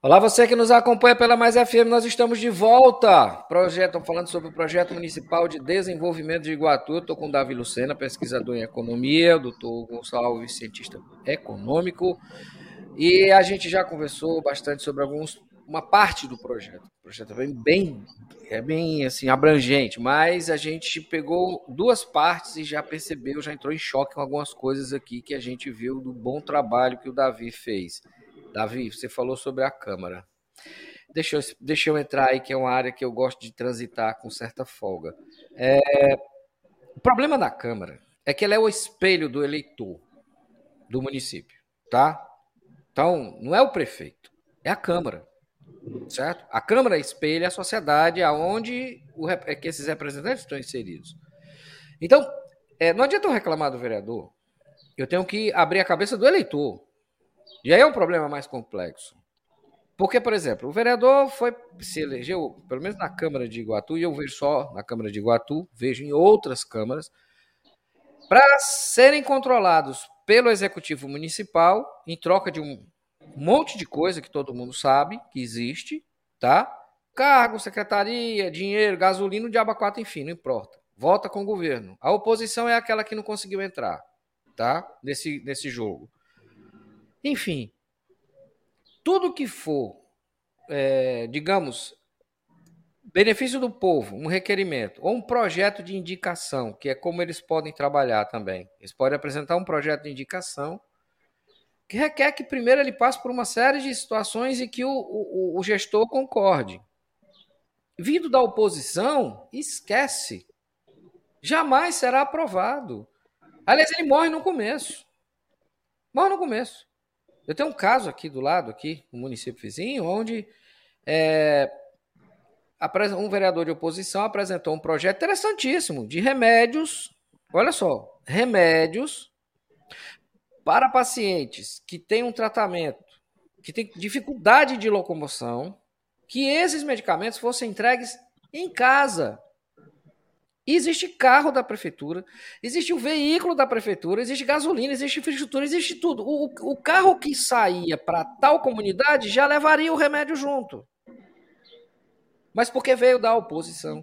Olá, você que nos acompanha pela Mais FM, nós estamos de volta. Projeto, falando sobre o projeto municipal de desenvolvimento de Iguatu. Estou com o Davi Lucena, pesquisador em economia, doutor Gonçalves, cientista econômico. E a gente já conversou bastante sobre alguns, uma parte do projeto. O projeto é bem, bem, é bem assim, abrangente, mas a gente pegou duas partes e já percebeu, já entrou em choque com algumas coisas aqui que a gente viu do bom trabalho que o Davi fez. Davi, você falou sobre a Câmara. Deixa eu, deixa eu entrar aí, que é uma área que eu gosto de transitar com certa folga. É, o problema da Câmara é que ela é o espelho do eleitor do município, tá? Então, não é o prefeito, é a Câmara, certo? A Câmara espelha a sociedade aonde o, é que esses representantes estão inseridos. Então, é, não adianta eu reclamar do vereador, eu tenho que abrir a cabeça do eleitor. Aí é um problema mais complexo. Porque, por exemplo, o vereador foi se elegeu, pelo menos na Câmara de Iguatu, e eu vejo só na Câmara de Iguatu, vejo em outras câmaras, para serem controlados pelo executivo municipal em troca de um monte de coisa que todo mundo sabe que existe, tá? Cargo, secretaria, dinheiro, gasolina, diabo 4, enfim, não importa. Volta com o governo. A oposição é aquela que não conseguiu entrar, tá? Nesse, nesse jogo. Enfim, tudo que for, é, digamos, benefício do povo, um requerimento, ou um projeto de indicação, que é como eles podem trabalhar também. Eles podem apresentar um projeto de indicação que requer que primeiro ele passe por uma série de situações e que o, o, o gestor concorde. Vindo da oposição, esquece. Jamais será aprovado. Aliás, ele morre no começo. Morre no começo. Eu tenho um caso aqui do lado, aqui, no município vizinho, onde é, um vereador de oposição apresentou um projeto interessantíssimo de remédios. Olha só, remédios para pacientes que têm um tratamento, que têm dificuldade de locomoção, que esses medicamentos fossem entregues em casa. Existe carro da prefeitura, existe o veículo da prefeitura, existe gasolina, existe infraestrutura, existe tudo. O, o carro que saía para tal comunidade já levaria o remédio junto. Mas porque veio da oposição,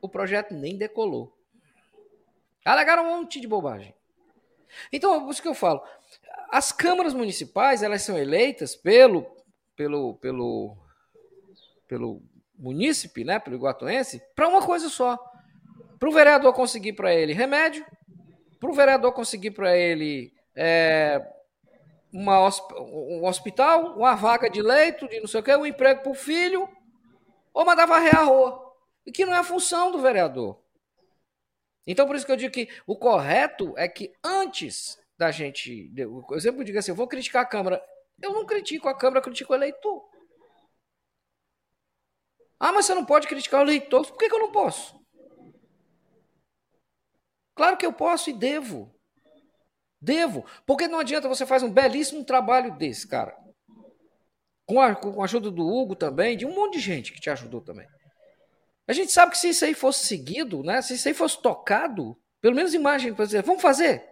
o projeto nem decolou. Alegaram um monte de bobagem. Então, por isso que eu falo, as câmaras municipais, elas são eleitas pelo pelo pelo pelo munícipe, né, pelo iguatuense, para uma coisa só. Para o vereador conseguir para ele remédio, para o vereador conseguir para ele é, uma, um hospital, uma vaga de leito, de não sei o quê, um emprego para o filho, ou mandar varrer a rua. E que não é a função do vereador. Então, por isso que eu digo que o correto é que antes da gente. Eu sempre digo assim: eu vou criticar a Câmara. Eu não critico a Câmara, eu critico o eleitor. Ah, mas você não pode criticar o eleitor. Por que, que eu não posso? Claro que eu posso e devo. Devo. Porque não adianta você fazer um belíssimo trabalho desse, cara com a, com a ajuda do Hugo também, de um monte de gente que te ajudou também. A gente sabe que se isso aí fosse seguido, né, se isso aí fosse tocado, pelo menos imagem para dizer, vamos fazer,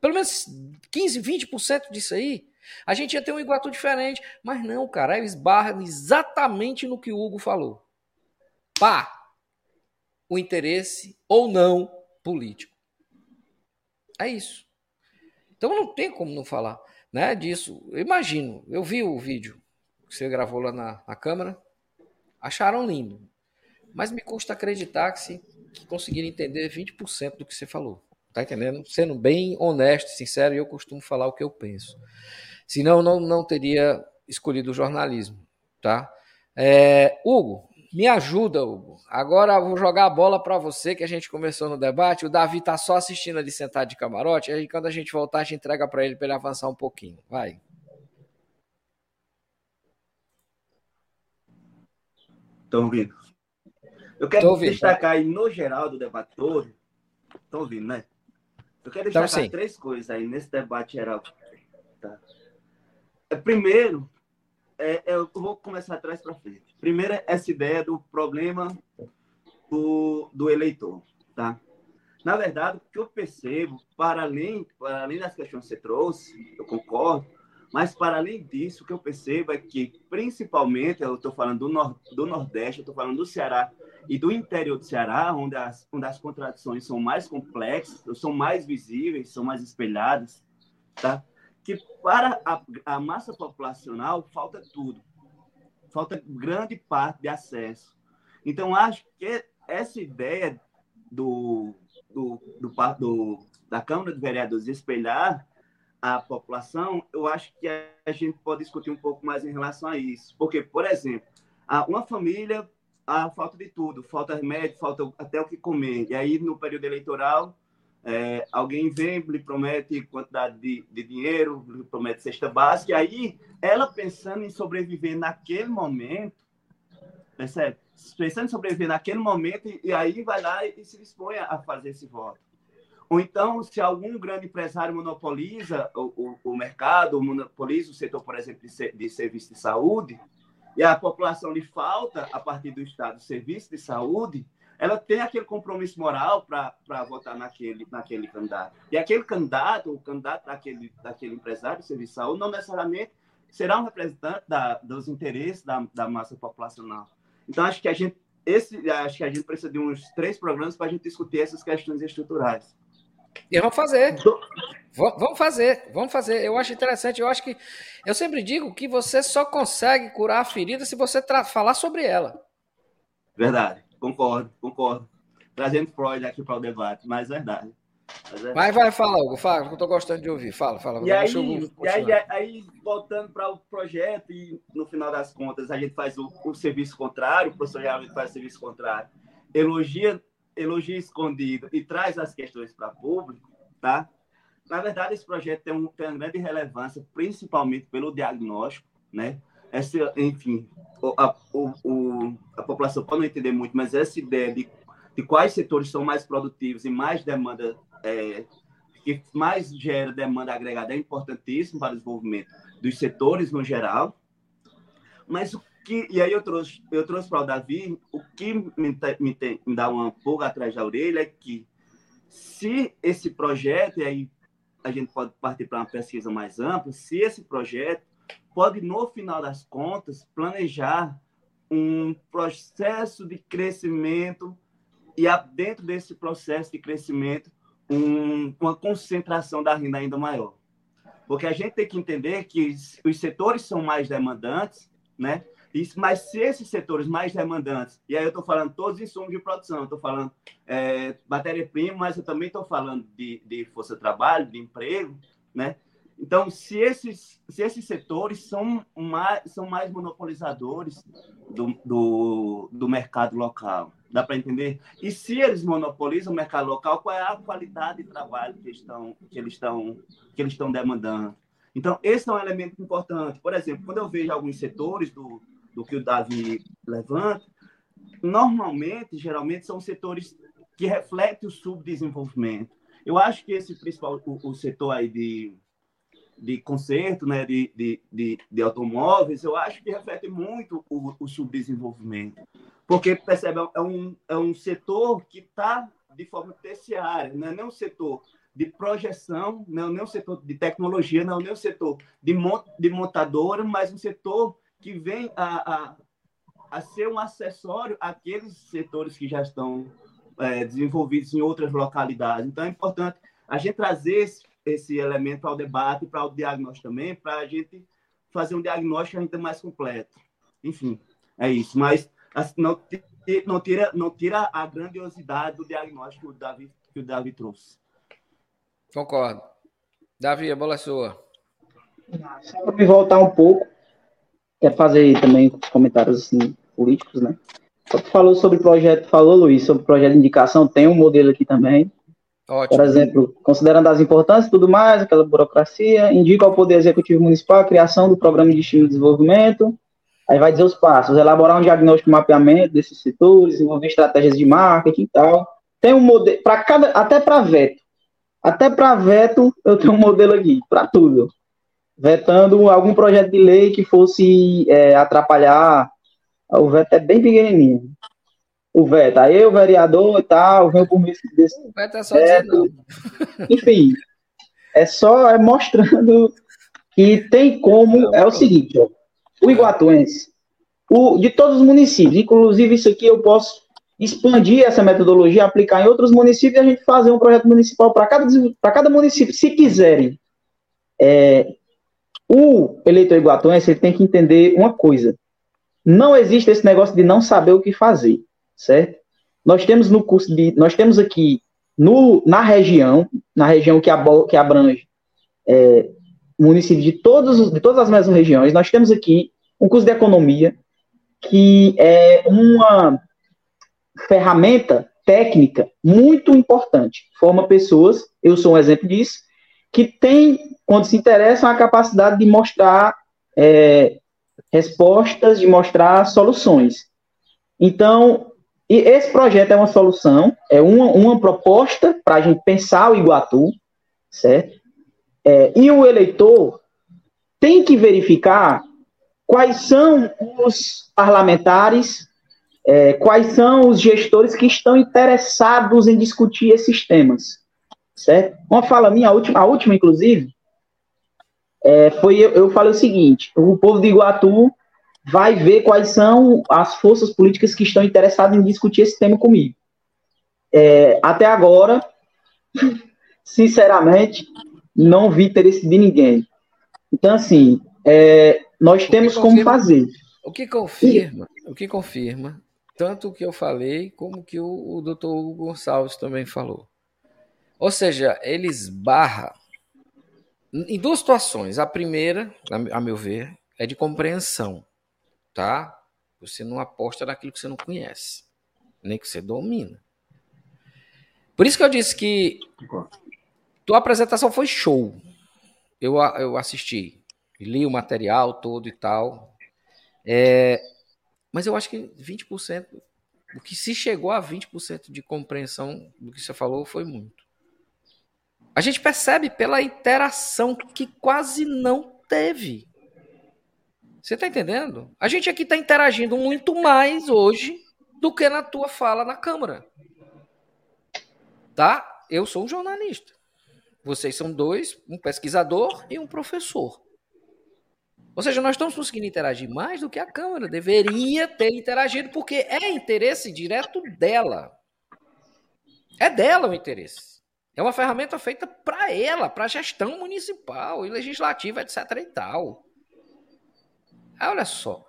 pelo menos 15, 20% disso aí, a gente ia ter um Iguatu diferente. Mas não, cara, eles barram exatamente no que o Hugo falou. Pá! O interesse ou não político. É isso. Então não tem como não falar né, disso. Eu imagino, eu vi o vídeo que você gravou lá na, na câmera, acharam lindo. Mas me custa acreditar que, que conseguiram entender 20% do que você falou. Tá entendendo? Sendo bem honesto, sincero, eu costumo falar o que eu penso. Senão, não, não teria escolhido o jornalismo. Tá? É, Hugo, me ajuda, Hugo. Agora vou jogar a bola para você, que a gente começou no debate. O Davi tá só assistindo ali sentado de camarote. Aí quando a gente voltar, a gente entrega para ele para ele avançar um pouquinho. Vai. Estão ouvindo? Eu quero ouvindo, destacar aí, no geral do debate todo. Estão ouvindo, né? Eu quero então, destacar então, três coisas aí nesse debate geral. Tá? É, primeiro, é, é, eu vou começar atrás para frente. Primeiro, essa ideia do problema do, do eleitor. Tá? Na verdade, o que eu percebo, para além, para além das questões que você trouxe, eu concordo, mas, para além disso, o que eu percebo é que, principalmente, eu estou falando do, nor do Nordeste, eu estou falando do Ceará e do interior do Ceará, onde as, onde as contradições são mais complexas, são mais visíveis, são mais espelhadas, tá? Que para a, a massa populacional falta tudo. Falta grande parte de acesso. Então, acho que essa ideia do, do, do, do da Câmara de Vereadores espelhar a população, eu acho que a gente pode discutir um pouco mais em relação a isso. Porque, por exemplo, uma família, a falta de tudo, falta remédio, falta até o que comer. E aí, no período eleitoral, é, alguém vem, lhe promete quantidade de, de, dinheiro, lhe promete cesta básica, e aí ela pensando em sobreviver naquele momento, percebe? Pensando em sobreviver naquele momento, e aí vai lá e se dispõe a fazer esse voto. Ou então, se algum grande empresário monopoliza o, o, o mercado, monopoliza o setor, por exemplo, de, de serviço de saúde, e a população lhe falta, a partir do Estado, serviço de saúde, ela tem aquele compromisso moral para votar naquele, naquele candidato. E aquele candidato, o candidato daquele, daquele empresário de serviço de saúde, não necessariamente será um representante da, dos interesses da, da massa populacional. Então, acho que a gente esse, acho que a gente precisa de uns três programas para a gente discutir essas questões estruturais. E vamos fazer. Vamos fazer, vamos fazer. Eu acho interessante. Eu acho que eu sempre digo que você só consegue curar a ferida se você falar sobre ela. Verdade, concordo, concordo. Trazendo Freud aqui para o debate, mas verdade. É... Vai, vai, fala, Hugo, fala, que eu estou gostando de ouvir. Fala, fala. E, aí, e aí, aí, voltando para o projeto, e no final das contas, a gente faz o, o serviço contrário, o professor Geraldo faz o serviço contrário, elogia, elogia escondido e traz as questões para público, tá? Na verdade, esse projeto tem, um, tem uma grande relevância, principalmente pelo diagnóstico, né? Essa, enfim, a, o, o, a população pode não entender muito, mas essa ideia de, de quais setores são mais produtivos e mais demanda é, que mais gera demanda agregada é importantíssimo para o desenvolvimento dos setores no geral. Mas o que, e aí eu trouxe, eu trouxe para o Davi, o que me, me, tem, me dá uma pulga atrás da orelha é que se esse projeto, e aí a gente pode partir para uma pesquisa mais ampla, se esse projeto pode, no final das contas, planejar um processo de crescimento e dentro desse processo de crescimento um, uma concentração da renda ainda maior. Porque a gente tem que entender que os setores são mais demandantes, né? Mas se esses setores mais demandantes, e aí eu estou falando todos os insumos de produção, estou falando é, matéria-prima, mas eu também estou falando de, de força de trabalho, de emprego, né? Então, se esses, se esses setores são mais, são mais monopolizadores do, do, do mercado local, dá para entender? E se eles monopolizam o mercado local, qual é a qualidade de trabalho que, estão, que, eles, estão, que eles estão demandando? Então, esse é um elemento importante. Por exemplo, quando eu vejo alguns setores do, do que o Davi levanta, normalmente, geralmente, são setores que refletem o subdesenvolvimento. Eu acho que esse principal, o, o setor aí de de conserto, né, de, de, de, de, automóveis, eu acho que reflete muito o, o subdesenvolvimento. Porque, percebe, é um, é um setor que está de forma terciária, não é nem um setor de projeção, não é nem um setor de tecnologia, não é nem um setor de, mont, de montadora, mas um setor que vem a, a, a ser um acessório àqueles setores que já estão é, desenvolvidos em outras localidades. Então, é importante a gente trazer esse esse elemento ao debate, para o diagnóstico também, para a gente fazer um diagnóstico ainda mais completo. Enfim, é isso. Mas assim, não, não, tira, não tira a grandiosidade do diagnóstico que o Davi, que o Davi trouxe. Concordo. Davi, a bola é sua. Só para me voltar um pouco, quer fazer também comentários assim, políticos, né? Você falou sobre o projeto, falou, Luiz, sobre o projeto de indicação, tem um modelo aqui também, Ótimo. Por exemplo, considerando as importâncias e tudo mais, aquela burocracia, indica ao Poder Executivo Municipal a criação do Programa de Estímulo de Desenvolvimento, aí vai dizer os passos, elaborar um diagnóstico e mapeamento desses setores, desenvolver estratégias de marketing e tal. Tem um modelo, para cada, até para veto. Até para veto, eu tenho um modelo aqui, para tudo. Vetando algum projeto de lei que fosse é, atrapalhar. O veto é bem pequenininho o veto. Aí o vereador e tal, vem por meio desse. O veto é só veto. Enfim, é só é mostrando que tem como. É o seguinte, ó, o Iguatuense, o, de todos os municípios, inclusive isso aqui eu posso expandir essa metodologia, aplicar em outros municípios e a gente fazer um projeto municipal para cada, cada município, se quiserem. É, o eleitor iguatuense ele tem que entender uma coisa. Não existe esse negócio de não saber o que fazer certo? Nós temos no curso de, nós temos aqui no, na região, na região que, que abrange é, municípios de, todos, de todas as mesmas regiões, nós temos aqui um curso de economia que é uma ferramenta técnica muito importante. Forma pessoas, eu sou um exemplo disso, que tem, quando se interessam, a capacidade de mostrar é, respostas, de mostrar soluções. Então, e esse projeto é uma solução, é uma, uma proposta para a gente pensar o Iguatu, certo? É, e o eleitor tem que verificar quais são os parlamentares, é, quais são os gestores que estão interessados em discutir esses temas, certo? Uma fala minha, a última, a última inclusive, é, foi eu, eu falei o seguinte: o povo de Iguatu vai ver quais são as forças políticas que estão interessadas em discutir esse tema comigo. É, até agora, sinceramente, não vi interesse de ninguém. Então, assim, é, nós temos como fazer. O que confirma, e... o que confirma, tanto o que eu falei, como que o, o doutor Hugo Gonçalves também falou. Ou seja, eles barra em duas situações. A primeira, a meu ver, é de compreensão tá? Você não aposta naquilo que você não conhece, nem que você domina. Por isso que eu disse que tua apresentação foi show. Eu, eu assisti, li o material todo e tal. É, mas eu acho que 20%, o que se chegou a 20% de compreensão do que você falou foi muito. A gente percebe pela interação que quase não teve. Você está entendendo? A gente aqui está interagindo muito mais hoje do que na tua fala na Câmara. Tá? Eu sou um jornalista. Vocês são dois, um pesquisador e um professor. Ou seja, nós estamos conseguindo interagir mais do que a Câmara deveria ter interagido, porque é interesse direto dela. É dela o interesse. É uma ferramenta feita para ela, para a gestão municipal e legislativa, etc. e tal. Aí olha só.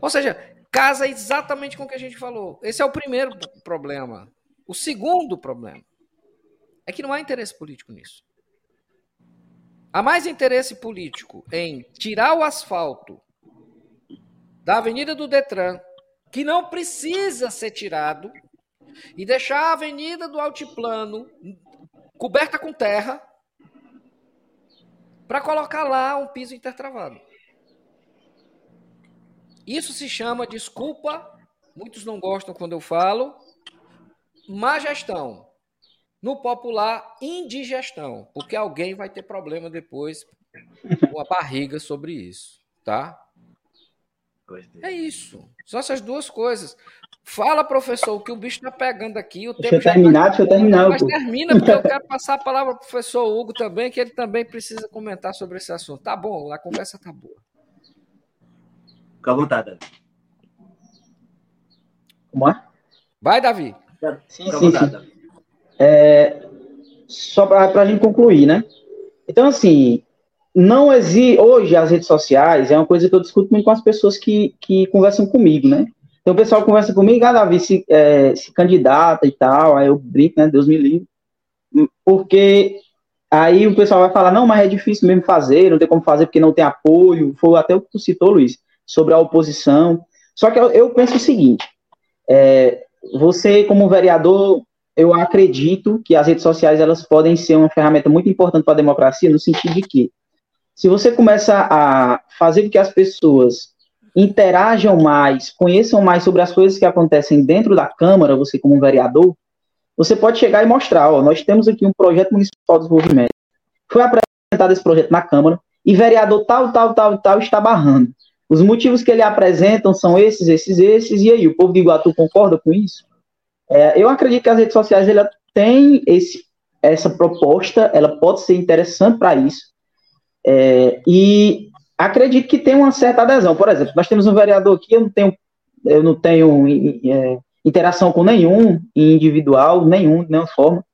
Ou seja, casa exatamente com o que a gente falou. Esse é o primeiro problema. O segundo problema é que não há interesse político nisso. Há mais interesse político em tirar o asfalto da Avenida do Detran, que não precisa ser tirado, e deixar a Avenida do Altiplano coberta com terra para colocar lá um piso intertravado. Isso se chama, desculpa, muitos não gostam quando eu falo, má gestão. No popular, indigestão, porque alguém vai ter problema depois com a barriga sobre isso, tá? É isso. São essas duas coisas. Fala, professor, que o bicho tá pegando aqui. O deixa eu terminar, tá... deixa eu terminar. Mas termina, porque eu quero passar a palavra ao professor Hugo também, que ele também precisa comentar sobre esse assunto. Tá bom, a conversa tá boa. Fica à vontade. Como é? Vai, Davi. Sim, sim, sim. É, só para a gente concluir, né? Então, assim, não existe. Hoje, as redes sociais é uma coisa que eu discuto muito com as pessoas que, que conversam comigo, né? Então, o pessoal conversa comigo, ah, Davi, se, é, se candidata e tal, aí eu brinco, né? Deus me livre. Porque aí o pessoal vai falar, não, mas é difícil mesmo fazer, não tem como fazer porque não tem apoio. Foi até o que tu citou, Luiz sobre a oposição. Só que eu, penso o seguinte: é, você, como vereador, eu acredito que as redes sociais elas podem ser uma ferramenta muito importante para a democracia, no sentido de que, se você começa a fazer com que as pessoas interajam mais, conheçam mais sobre as coisas que acontecem dentro da Câmara, você como vereador, você pode chegar e mostrar, ó, nós temos aqui um projeto municipal de desenvolvimento. Foi apresentado esse projeto na Câmara e vereador tal, tal, tal, tal está barrando. Os motivos que ele apresentam são esses, esses, esses, e aí, o povo de Iguatu concorda com isso? É, eu acredito que as redes sociais ela tem esse, essa proposta, ela pode ser interessante para isso, é, e acredito que tem uma certa adesão. Por exemplo, nós temos um vereador aqui, eu não tenho, eu não tenho é, interação com nenhum individual, nenhum, de nenhuma forma,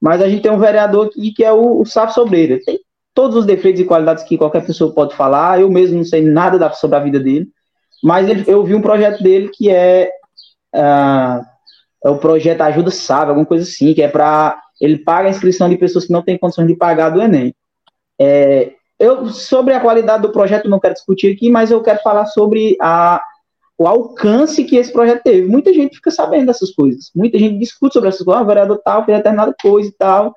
mas a gente tem um vereador aqui que é o, o Safo Sobreira. Tem todos os defeitos e qualidades que qualquer pessoa pode falar. Eu mesmo não sei nada da, sobre a vida dele, mas ele, eu vi um projeto dele que é, uh, é o projeto Ajuda Sabe, alguma coisa assim, que é para ele paga a inscrição de pessoas que não têm condições de pagar do Enem. É, eu sobre a qualidade do projeto não quero discutir aqui, mas eu quero falar sobre a, o alcance que esse projeto teve. Muita gente fica sabendo dessas coisas. Muita gente discute sobre essas coisas. Ah, o vereador tal fez determinada coisa e tal.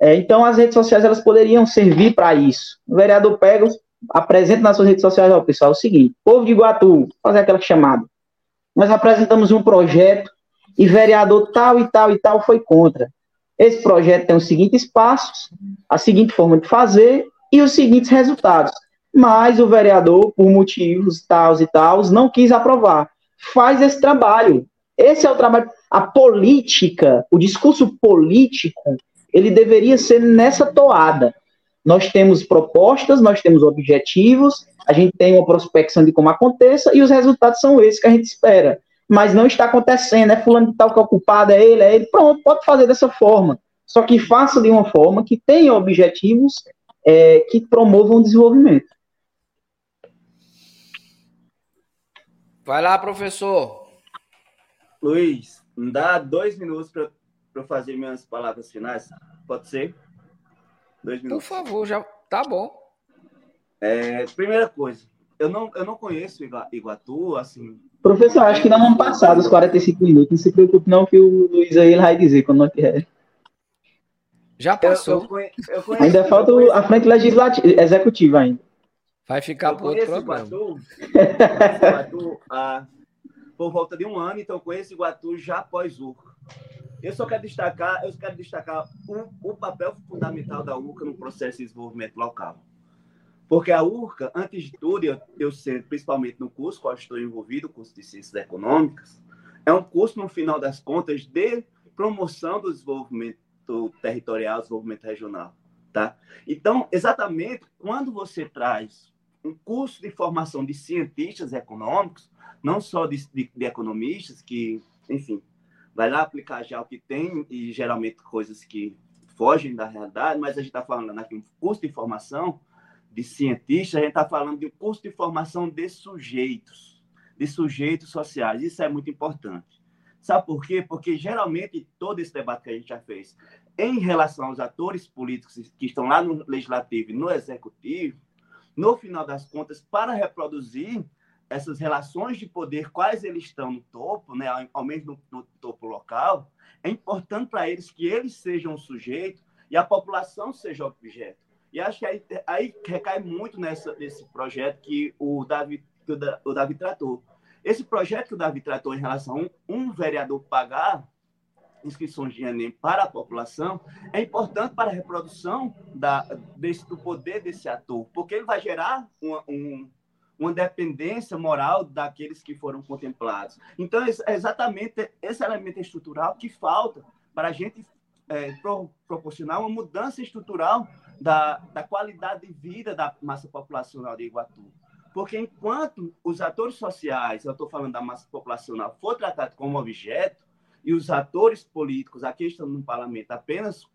É, então, as redes sociais elas poderiam servir para isso. O vereador pega, apresenta nas suas redes sociais, ó, pessoal, é o seguinte, povo de Iguatu, fazer aquela chamada. Nós apresentamos um projeto e vereador tal e tal e tal foi contra. Esse projeto tem os seguintes passos, a seguinte forma de fazer e os seguintes resultados. Mas o vereador, por motivos tais e tals, não quis aprovar. Faz esse trabalho. Esse é o trabalho. A política, o discurso político, ele deveria ser nessa toada. Nós temos propostas, nós temos objetivos, a gente tem uma prospecção de como aconteça e os resultados são esses que a gente espera mas não está acontecendo, é fulano de tal que é o culpado, é ele, é ele, pronto, pode fazer dessa forma. Só que faça de uma forma que tenha objetivos é, que promovam o desenvolvimento. Vai lá, professor. Luiz, me dá dois minutos para eu fazer minhas palavras finais. Pode ser? Dois minutos. Por favor, já tá bom. É, primeira coisa, eu não, eu não conheço Iguatu, assim, Professor, acho que nós vamos passar dos 45 minutos. Não se preocupe, não, que o Luiz aí ele vai dizer quando nós quer. Já passou. Eu, eu eu conheço, ainda falta a frente legislativa, executiva ainda. Vai ficar por outro programa. Iguatu, Iguatu ah, por volta de um ano, então eu conheço Iguatu já após URCA. Eu só quero destacar, eu quero destacar o, o papel fundamental da URCA no processo de desenvolvimento local. Porque a URCA, antes de tudo, eu, eu sei, principalmente no curso qual estou envolvido, o curso de Ciências Econômicas, é um curso, no final das contas, de promoção do desenvolvimento territorial, desenvolvimento regional. Tá? Então, exatamente quando você traz um curso de formação de cientistas econômicos, não só de, de, de economistas, que, enfim, vai lá aplicar já o que tem, e geralmente coisas que fogem da realidade, mas a gente está falando aqui um curso de formação, de cientistas, a gente está falando de um curso de formação de sujeitos, de sujeitos sociais. Isso é muito importante. Sabe por quê? Porque geralmente todo esse debate que a gente já fez em relação aos atores políticos que estão lá no legislativo e no executivo, no final das contas, para reproduzir essas relações de poder, quais eles estão no topo, né, ao menos no, no topo local, é importante para eles que eles sejam sujeito e a população seja objeto. E acho que aí, aí recai muito nessa, nesse projeto que o Davi, que o, Davi tratou. Esse projeto que o Davi tratou em relação a um, um vereador pagar inscrições de Enem para a população é importante para a reprodução da, desse, do poder desse ator, porque ele vai gerar uma, um, uma dependência moral daqueles que foram contemplados. Então, é exatamente esse elemento estrutural que falta para a gente é, pro, proporcionar uma mudança estrutural da, da qualidade de vida da massa populacional de Iguatu. Porque enquanto os atores sociais, eu estou falando da massa populacional, for tratado como objeto, e os atores políticos, aqui estão no parlamento, apenas,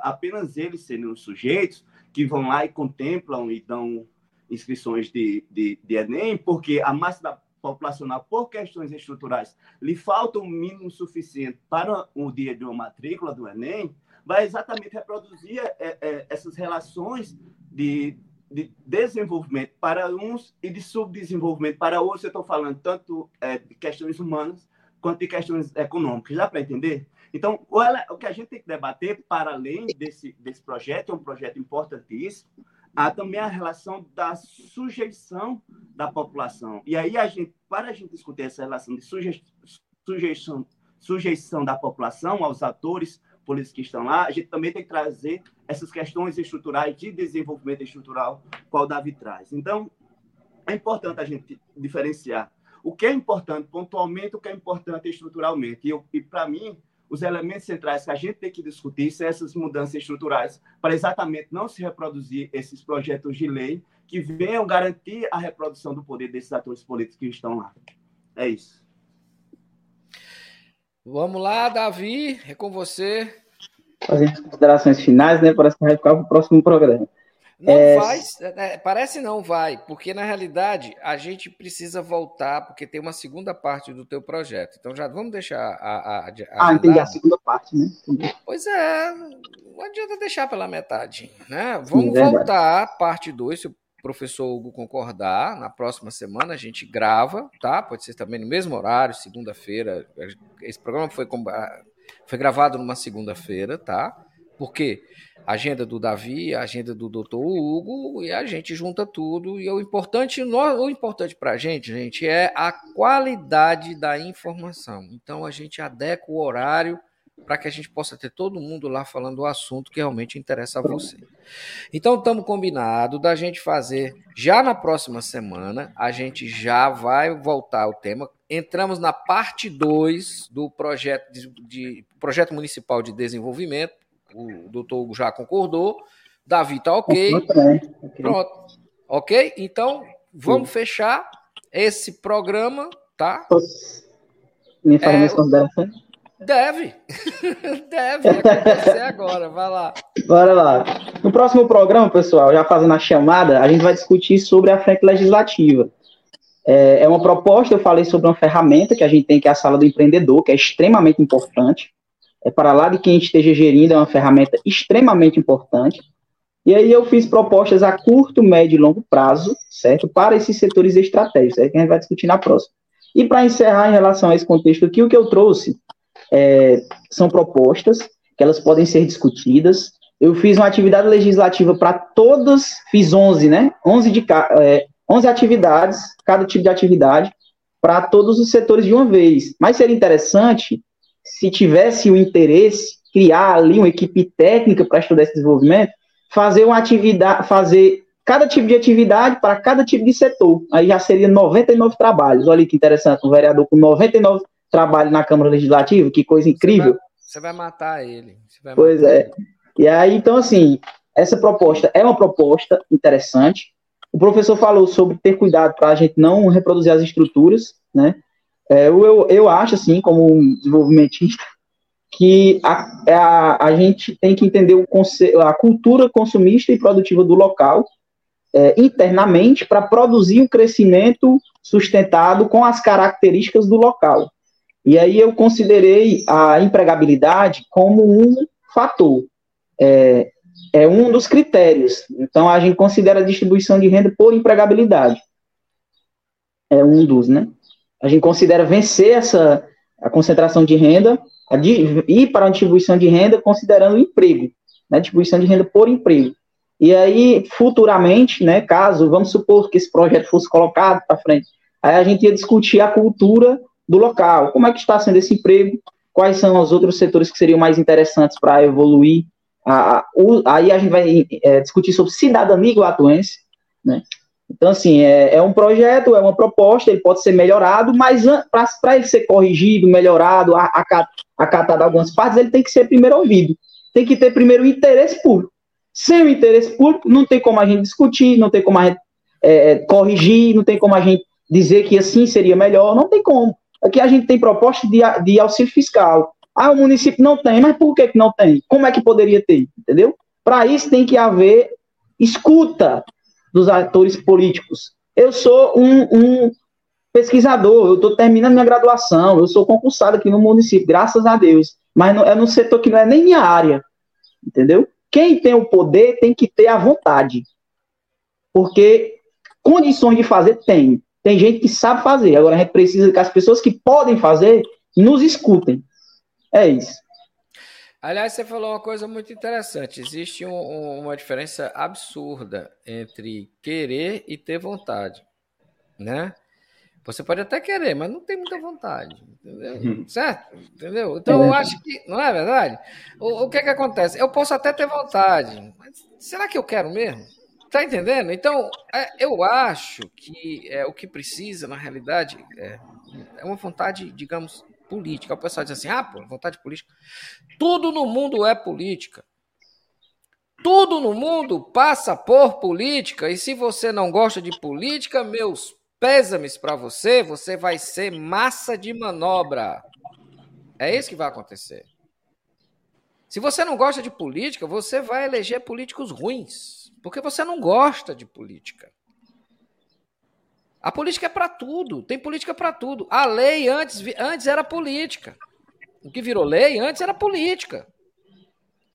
apenas eles serem os sujeitos que vão lá e contemplam e dão inscrições de, de, de Enem, porque a massa populacional, por questões estruturais, lhe falta o um mínimo suficiente para o dia de uma matrícula do Enem, vai exatamente reproduzir é, é, essas relações de, de, desenvolvimento para uns e de subdesenvolvimento para outros. Eu estou falando tanto é, de questões humanas quanto de questões econômicas. Dá para entender? Então, o, que a gente tem que debater, para além desse, desse projeto, é um projeto importantíssimo, há também a relação da sujeição da população. E aí, a gente, para a gente discutir essa relação de sujeição, sujeição da população aos atores políticos que estão lá, a gente também tem que trazer essas questões estruturais de desenvolvimento estrutural, qual Davi traz. Então, é importante a gente diferenciar o que é importante pontualmente, o que é importante estruturalmente. E, e para mim, os elementos centrais que a gente tem que discutir são essas mudanças estruturais, para exatamente não se reproduzir esses projetos de lei que venham garantir a reprodução do poder desses atores políticos que estão lá. É isso. Vamos lá, Davi, é com você. Fazendo as considerações finais, né? Parece que vai ficar para o próximo programa. Não é... vai, é, parece não vai, porque na realidade a gente precisa voltar, porque tem uma segunda parte do teu projeto. Então já vamos deixar a. a, a ah, entendi a segunda parte, né? Entendi. Pois é, não adianta deixar pela metade, né? Vamos Sim, voltar, parte 2, se o professor Hugo concordar, na próxima semana a gente grava, tá? Pode ser também no mesmo horário, segunda-feira. Esse programa foi, foi gravado numa segunda-feira, tá? Porque a agenda do Davi, a agenda do doutor Hugo, e a gente junta tudo. E o importante, o importante para a gente, gente, é a qualidade da informação. Então a gente adequa o horário para que a gente possa ter todo mundo lá falando o assunto que realmente interessa a você. Então estamos combinado da gente fazer já na próxima semana, a gente já vai voltar ao tema. Entramos na parte 2 do projeto de, de, projeto municipal de desenvolvimento. O doutor Hugo já concordou. Davi está ok. Pronto. Ok? Então, vamos Sim. fechar esse programa, tá? Me fala é, minhas considerações. Deve. Deve acontecer agora. Vai lá. Bora lá. No próximo programa, pessoal, já fazendo a chamada, a gente vai discutir sobre a frente legislativa. É, é uma proposta, eu falei sobre uma ferramenta que a gente tem, que é a sala do empreendedor, que é extremamente importante. É para lá de quem esteja gerindo, é uma ferramenta extremamente importante. E aí eu fiz propostas a curto, médio e longo prazo, certo? Para esses setores estratégicos, é que a gente vai discutir na próxima. E para encerrar em relação a esse contexto aqui, o que eu trouxe é, são propostas que elas podem ser discutidas. Eu fiz uma atividade legislativa para todas, fiz 11, né? 11, de, é, 11 atividades, cada tipo de atividade, para todos os setores de uma vez. Mas seria interessante, se tivesse o interesse, criar ali uma equipe técnica para estudar esse desenvolvimento, fazer uma atividade, fazer cada tipo de atividade para cada tipo de setor. Aí já seria 99 trabalhos. Olha que interessante, um vereador com 99 trabalho na Câmara Legislativa, que coisa incrível. Você vai, você vai matar ele. Vai pois matar é. Ele. E aí, então, assim, essa proposta é uma proposta interessante. O professor falou sobre ter cuidado para a gente não reproduzir as estruturas, né? É, eu, eu acho, assim, como um desenvolvimentista, que a, é a, a gente tem que entender o a cultura consumista e produtiva do local é, internamente para produzir um crescimento sustentado com as características do local. E aí eu considerei a empregabilidade como um fator, é, é um dos critérios. Então a gente considera a distribuição de renda por empregabilidade. É um dos, né? A gente considera vencer essa a concentração de renda, a ir para a distribuição de renda considerando o emprego, né? Distribuição de renda por emprego. E aí, futuramente, né, caso, vamos supor que esse projeto fosse colocado para frente, aí a gente ia discutir a cultura do local, como é que está sendo esse emprego, quais são os outros setores que seriam mais interessantes para evoluir. A, a, o, aí a gente vai é, discutir sobre cidadania iguatuense, né? Então, assim, é, é, um projeto, é uma proposta, ele pode ser melhorado, mas para ele ser corrigido, melhorado, acatado algumas partes, ele tem que ser primeiro ouvido. Tem que ter primeiro interesse público. Sem o interesse público, não tem como a gente discutir, não tem como a gente é, corrigir, não tem como a gente dizer que assim seria melhor, não tem como. Aqui a gente tem proposta de, de auxílio fiscal. Ah, o município não tem, mas por que, que não tem? Como é que poderia ter? Entendeu? Para isso tem que haver escuta dos atores políticos. Eu sou um, um pesquisador, eu estou terminando minha graduação, eu sou concursado aqui no município, graças a Deus. Mas não, é no setor que não é nem minha área. Entendeu? Quem tem o poder tem que ter a vontade. Porque condições de fazer tem. Tem gente que sabe fazer. Agora a gente precisa que as pessoas que podem fazer nos escutem. É isso. Aliás, você falou uma coisa muito interessante. Existe um, uma diferença absurda entre querer e ter vontade, né? Você pode até querer, mas não tem muita vontade, entendeu? Uhum. Certo? Entendeu? Então eu acho que não é verdade. O, o que é que acontece? Eu posso até ter vontade, mas será que eu quero mesmo? Tá entendendo? Então, é, eu acho que é, o que precisa, na realidade, é, é uma vontade, digamos, política. O pessoal diz assim: ah, pô, vontade política. Tudo no mundo é política. Tudo no mundo passa por política. E se você não gosta de política, meus pêsames para você, você vai ser massa de manobra. É isso que vai acontecer. Se você não gosta de política, você vai eleger políticos ruins. Porque você não gosta de política. A política é para tudo, tem política para tudo. A lei antes, antes era política. O que virou lei antes era política.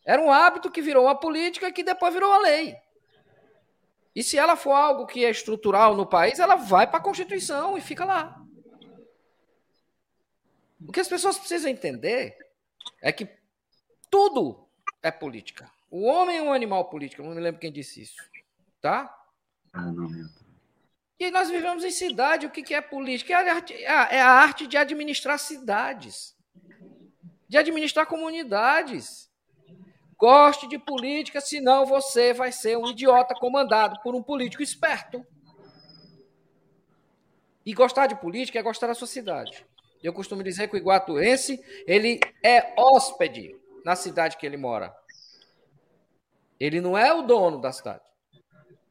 Era um hábito que virou uma política que depois virou a lei. E se ela for algo que é estrutural no país, ela vai para a Constituição e fica lá. O que as pessoas precisam entender é que tudo é política. O homem é um animal político. Não me lembro quem disse isso. Tá? Ah, não, E nós vivemos em cidade. O que é política? É a, arte, é, é a arte de administrar cidades, de administrar comunidades. Goste de política, senão você vai ser um idiota comandado por um político esperto. E gostar de política é gostar da sua cidade. Eu costumo dizer que o iguatuense, ele é hóspede na cidade que ele mora. Ele não é o dono da cidade.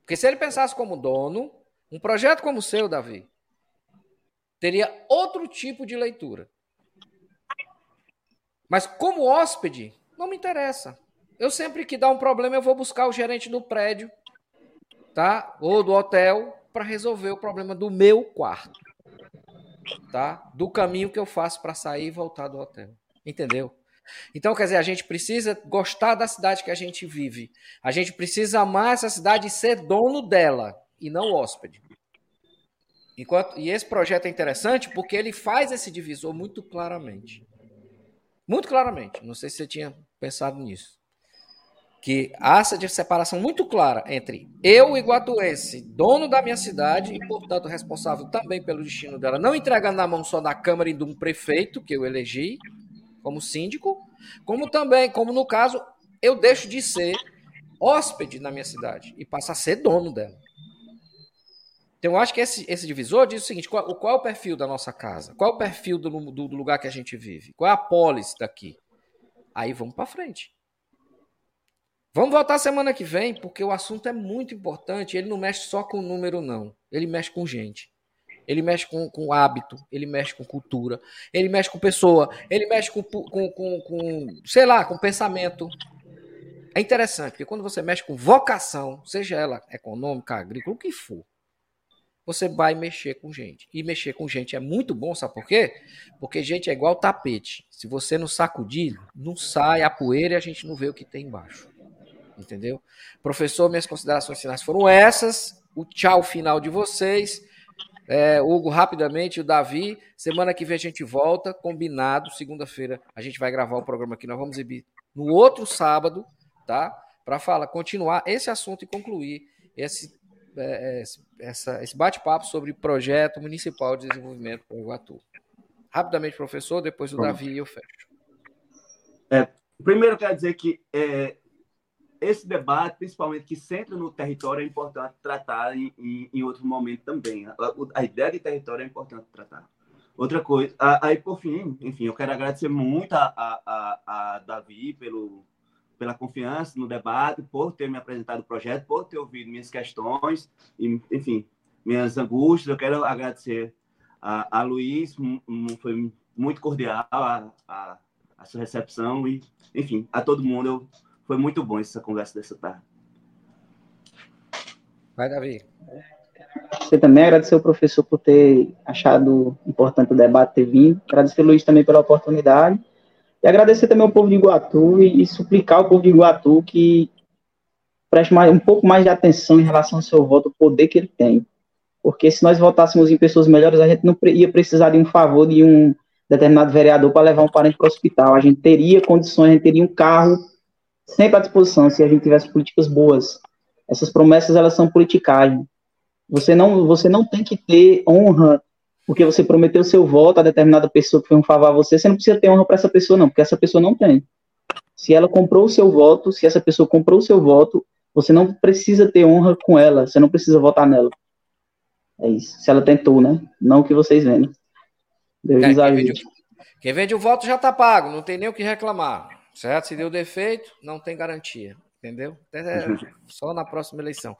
Porque se ele pensasse como dono, um projeto como o seu, Davi, teria outro tipo de leitura. Mas como hóspede, não me interessa. Eu sempre que dá um problema, eu vou buscar o gerente do prédio, tá? Ou do hotel para resolver o problema do meu quarto, tá? Do caminho que eu faço para sair e voltar do hotel. Entendeu? Então, quer dizer, a gente precisa gostar da cidade que a gente vive. A gente precisa amar essa cidade e ser dono dela e não hóspede. Enquanto, e esse projeto é interessante porque ele faz esse divisor muito claramente. Muito claramente. Não sei se você tinha pensado nisso. Que há essa separação muito clara entre eu, iguatuense, dono da minha cidade e, portanto, responsável também pelo destino dela, não entregando na mão só da Câmara e de um prefeito que eu elegi, como síndico, como também, como no caso, eu deixo de ser hóspede na minha cidade e passo a ser dono dela. Então, eu acho que esse, esse divisor diz o seguinte: qual, qual, é o perfil da nossa casa? Qual é o perfil do, do, do lugar que a gente vive? Qual é a pólice daqui? Aí vamos para frente. Vamos voltar semana que vem, porque o assunto é muito importante. Ele não mexe só com número, não. Ele mexe com gente. Ele mexe com, com hábito, ele mexe com cultura, ele mexe com pessoa, ele mexe com, com, com, com, sei lá, com pensamento. É interessante, porque quando você mexe com vocação, seja ela econômica, agrícola, o que for, você vai mexer com gente. E mexer com gente é muito bom, sabe por quê? Porque gente é igual tapete. Se você não sacudir, não sai a poeira e a gente não vê o que tem embaixo. Entendeu? Professor, minhas considerações finais foram essas. O tchau final de vocês. É, Hugo, rapidamente, o Davi. Semana que vem a gente volta, combinado. Segunda-feira a gente vai gravar o programa aqui. Nós vamos exibir no outro sábado, tá? Para falar, continuar esse assunto e concluir esse, é, é essa, esse bate-papo sobre projeto municipal de desenvolvimento para o Iguatu. Rapidamente, professor, depois o Davi e eu fecho. É, primeiro, quero dizer que é, esse debate, principalmente que centra no território, é importante tratar em, em, em outro momento também. A, a, ideia de território é importante tratar. Outra coisa, aí por fim, enfim, eu quero agradecer muito a, a, a, Davi pelo, pela confiança no debate, por ter me apresentado o projeto, por ter ouvido minhas questões, e, enfim, minhas angústias. Eu quero agradecer a, a Luiz, foi muito cordial a, a, a sua recepção e, enfim, a todo mundo. Eu foi muito bom essa conversa dessa tarde. Vai, Davi. Você também agradecer o professor por ter achado importante o debate ter vindo. Agradecer o Luiz também pela oportunidade. E agradecer também ao povo de Iguatu e, e suplicar ao povo de Iguatu que preste mais, um pouco mais de atenção em relação ao seu voto, o poder que ele tem. Porque se nós votássemos em pessoas melhores, a gente não ia precisar de um favor de um determinado vereador para levar um parente para o hospital. A gente teria condições, a gente teria um carro sempre à disposição se a gente tivesse políticas boas. Essas promessas elas são politicagem. Você não, você não tem que ter honra porque você prometeu seu voto a determinada pessoa que foi um favor a você. Você não precisa ter honra para essa pessoa não, porque essa pessoa não tem. Se ela comprou o seu voto, se essa pessoa comprou o seu voto, você não precisa ter honra com ela. Você não precisa votar nela. É isso. Se ela tentou, né? Não o que vocês veem. Deus é, quem, vende, quem vende o voto já está pago, não tem nem o que reclamar. Certo? Se deu defeito, não tem garantia. Entendeu? É só na próxima eleição.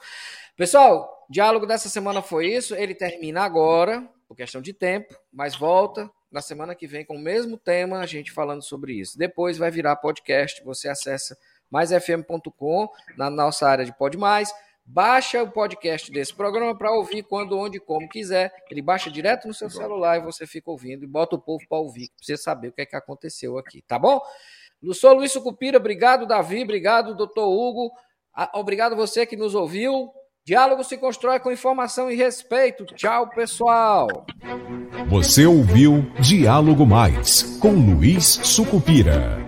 Pessoal, diálogo dessa semana foi isso. Ele termina agora, por questão de tempo, mas volta na semana que vem com o mesmo tema, a gente falando sobre isso. Depois vai virar podcast. Você acessa maisfm.com na nossa área de Pod Mais. Baixa o podcast desse programa para ouvir quando, onde, como quiser. Ele baixa direto no seu celular e você fica ouvindo e bota o povo para ouvir, para você saber o que é que aconteceu aqui, tá bom? Sou Luiz Sucupira, obrigado, Davi, obrigado, doutor Hugo, obrigado você que nos ouviu. Diálogo se constrói com informação e respeito. Tchau, pessoal. Você ouviu Diálogo Mais com Luiz Sucupira.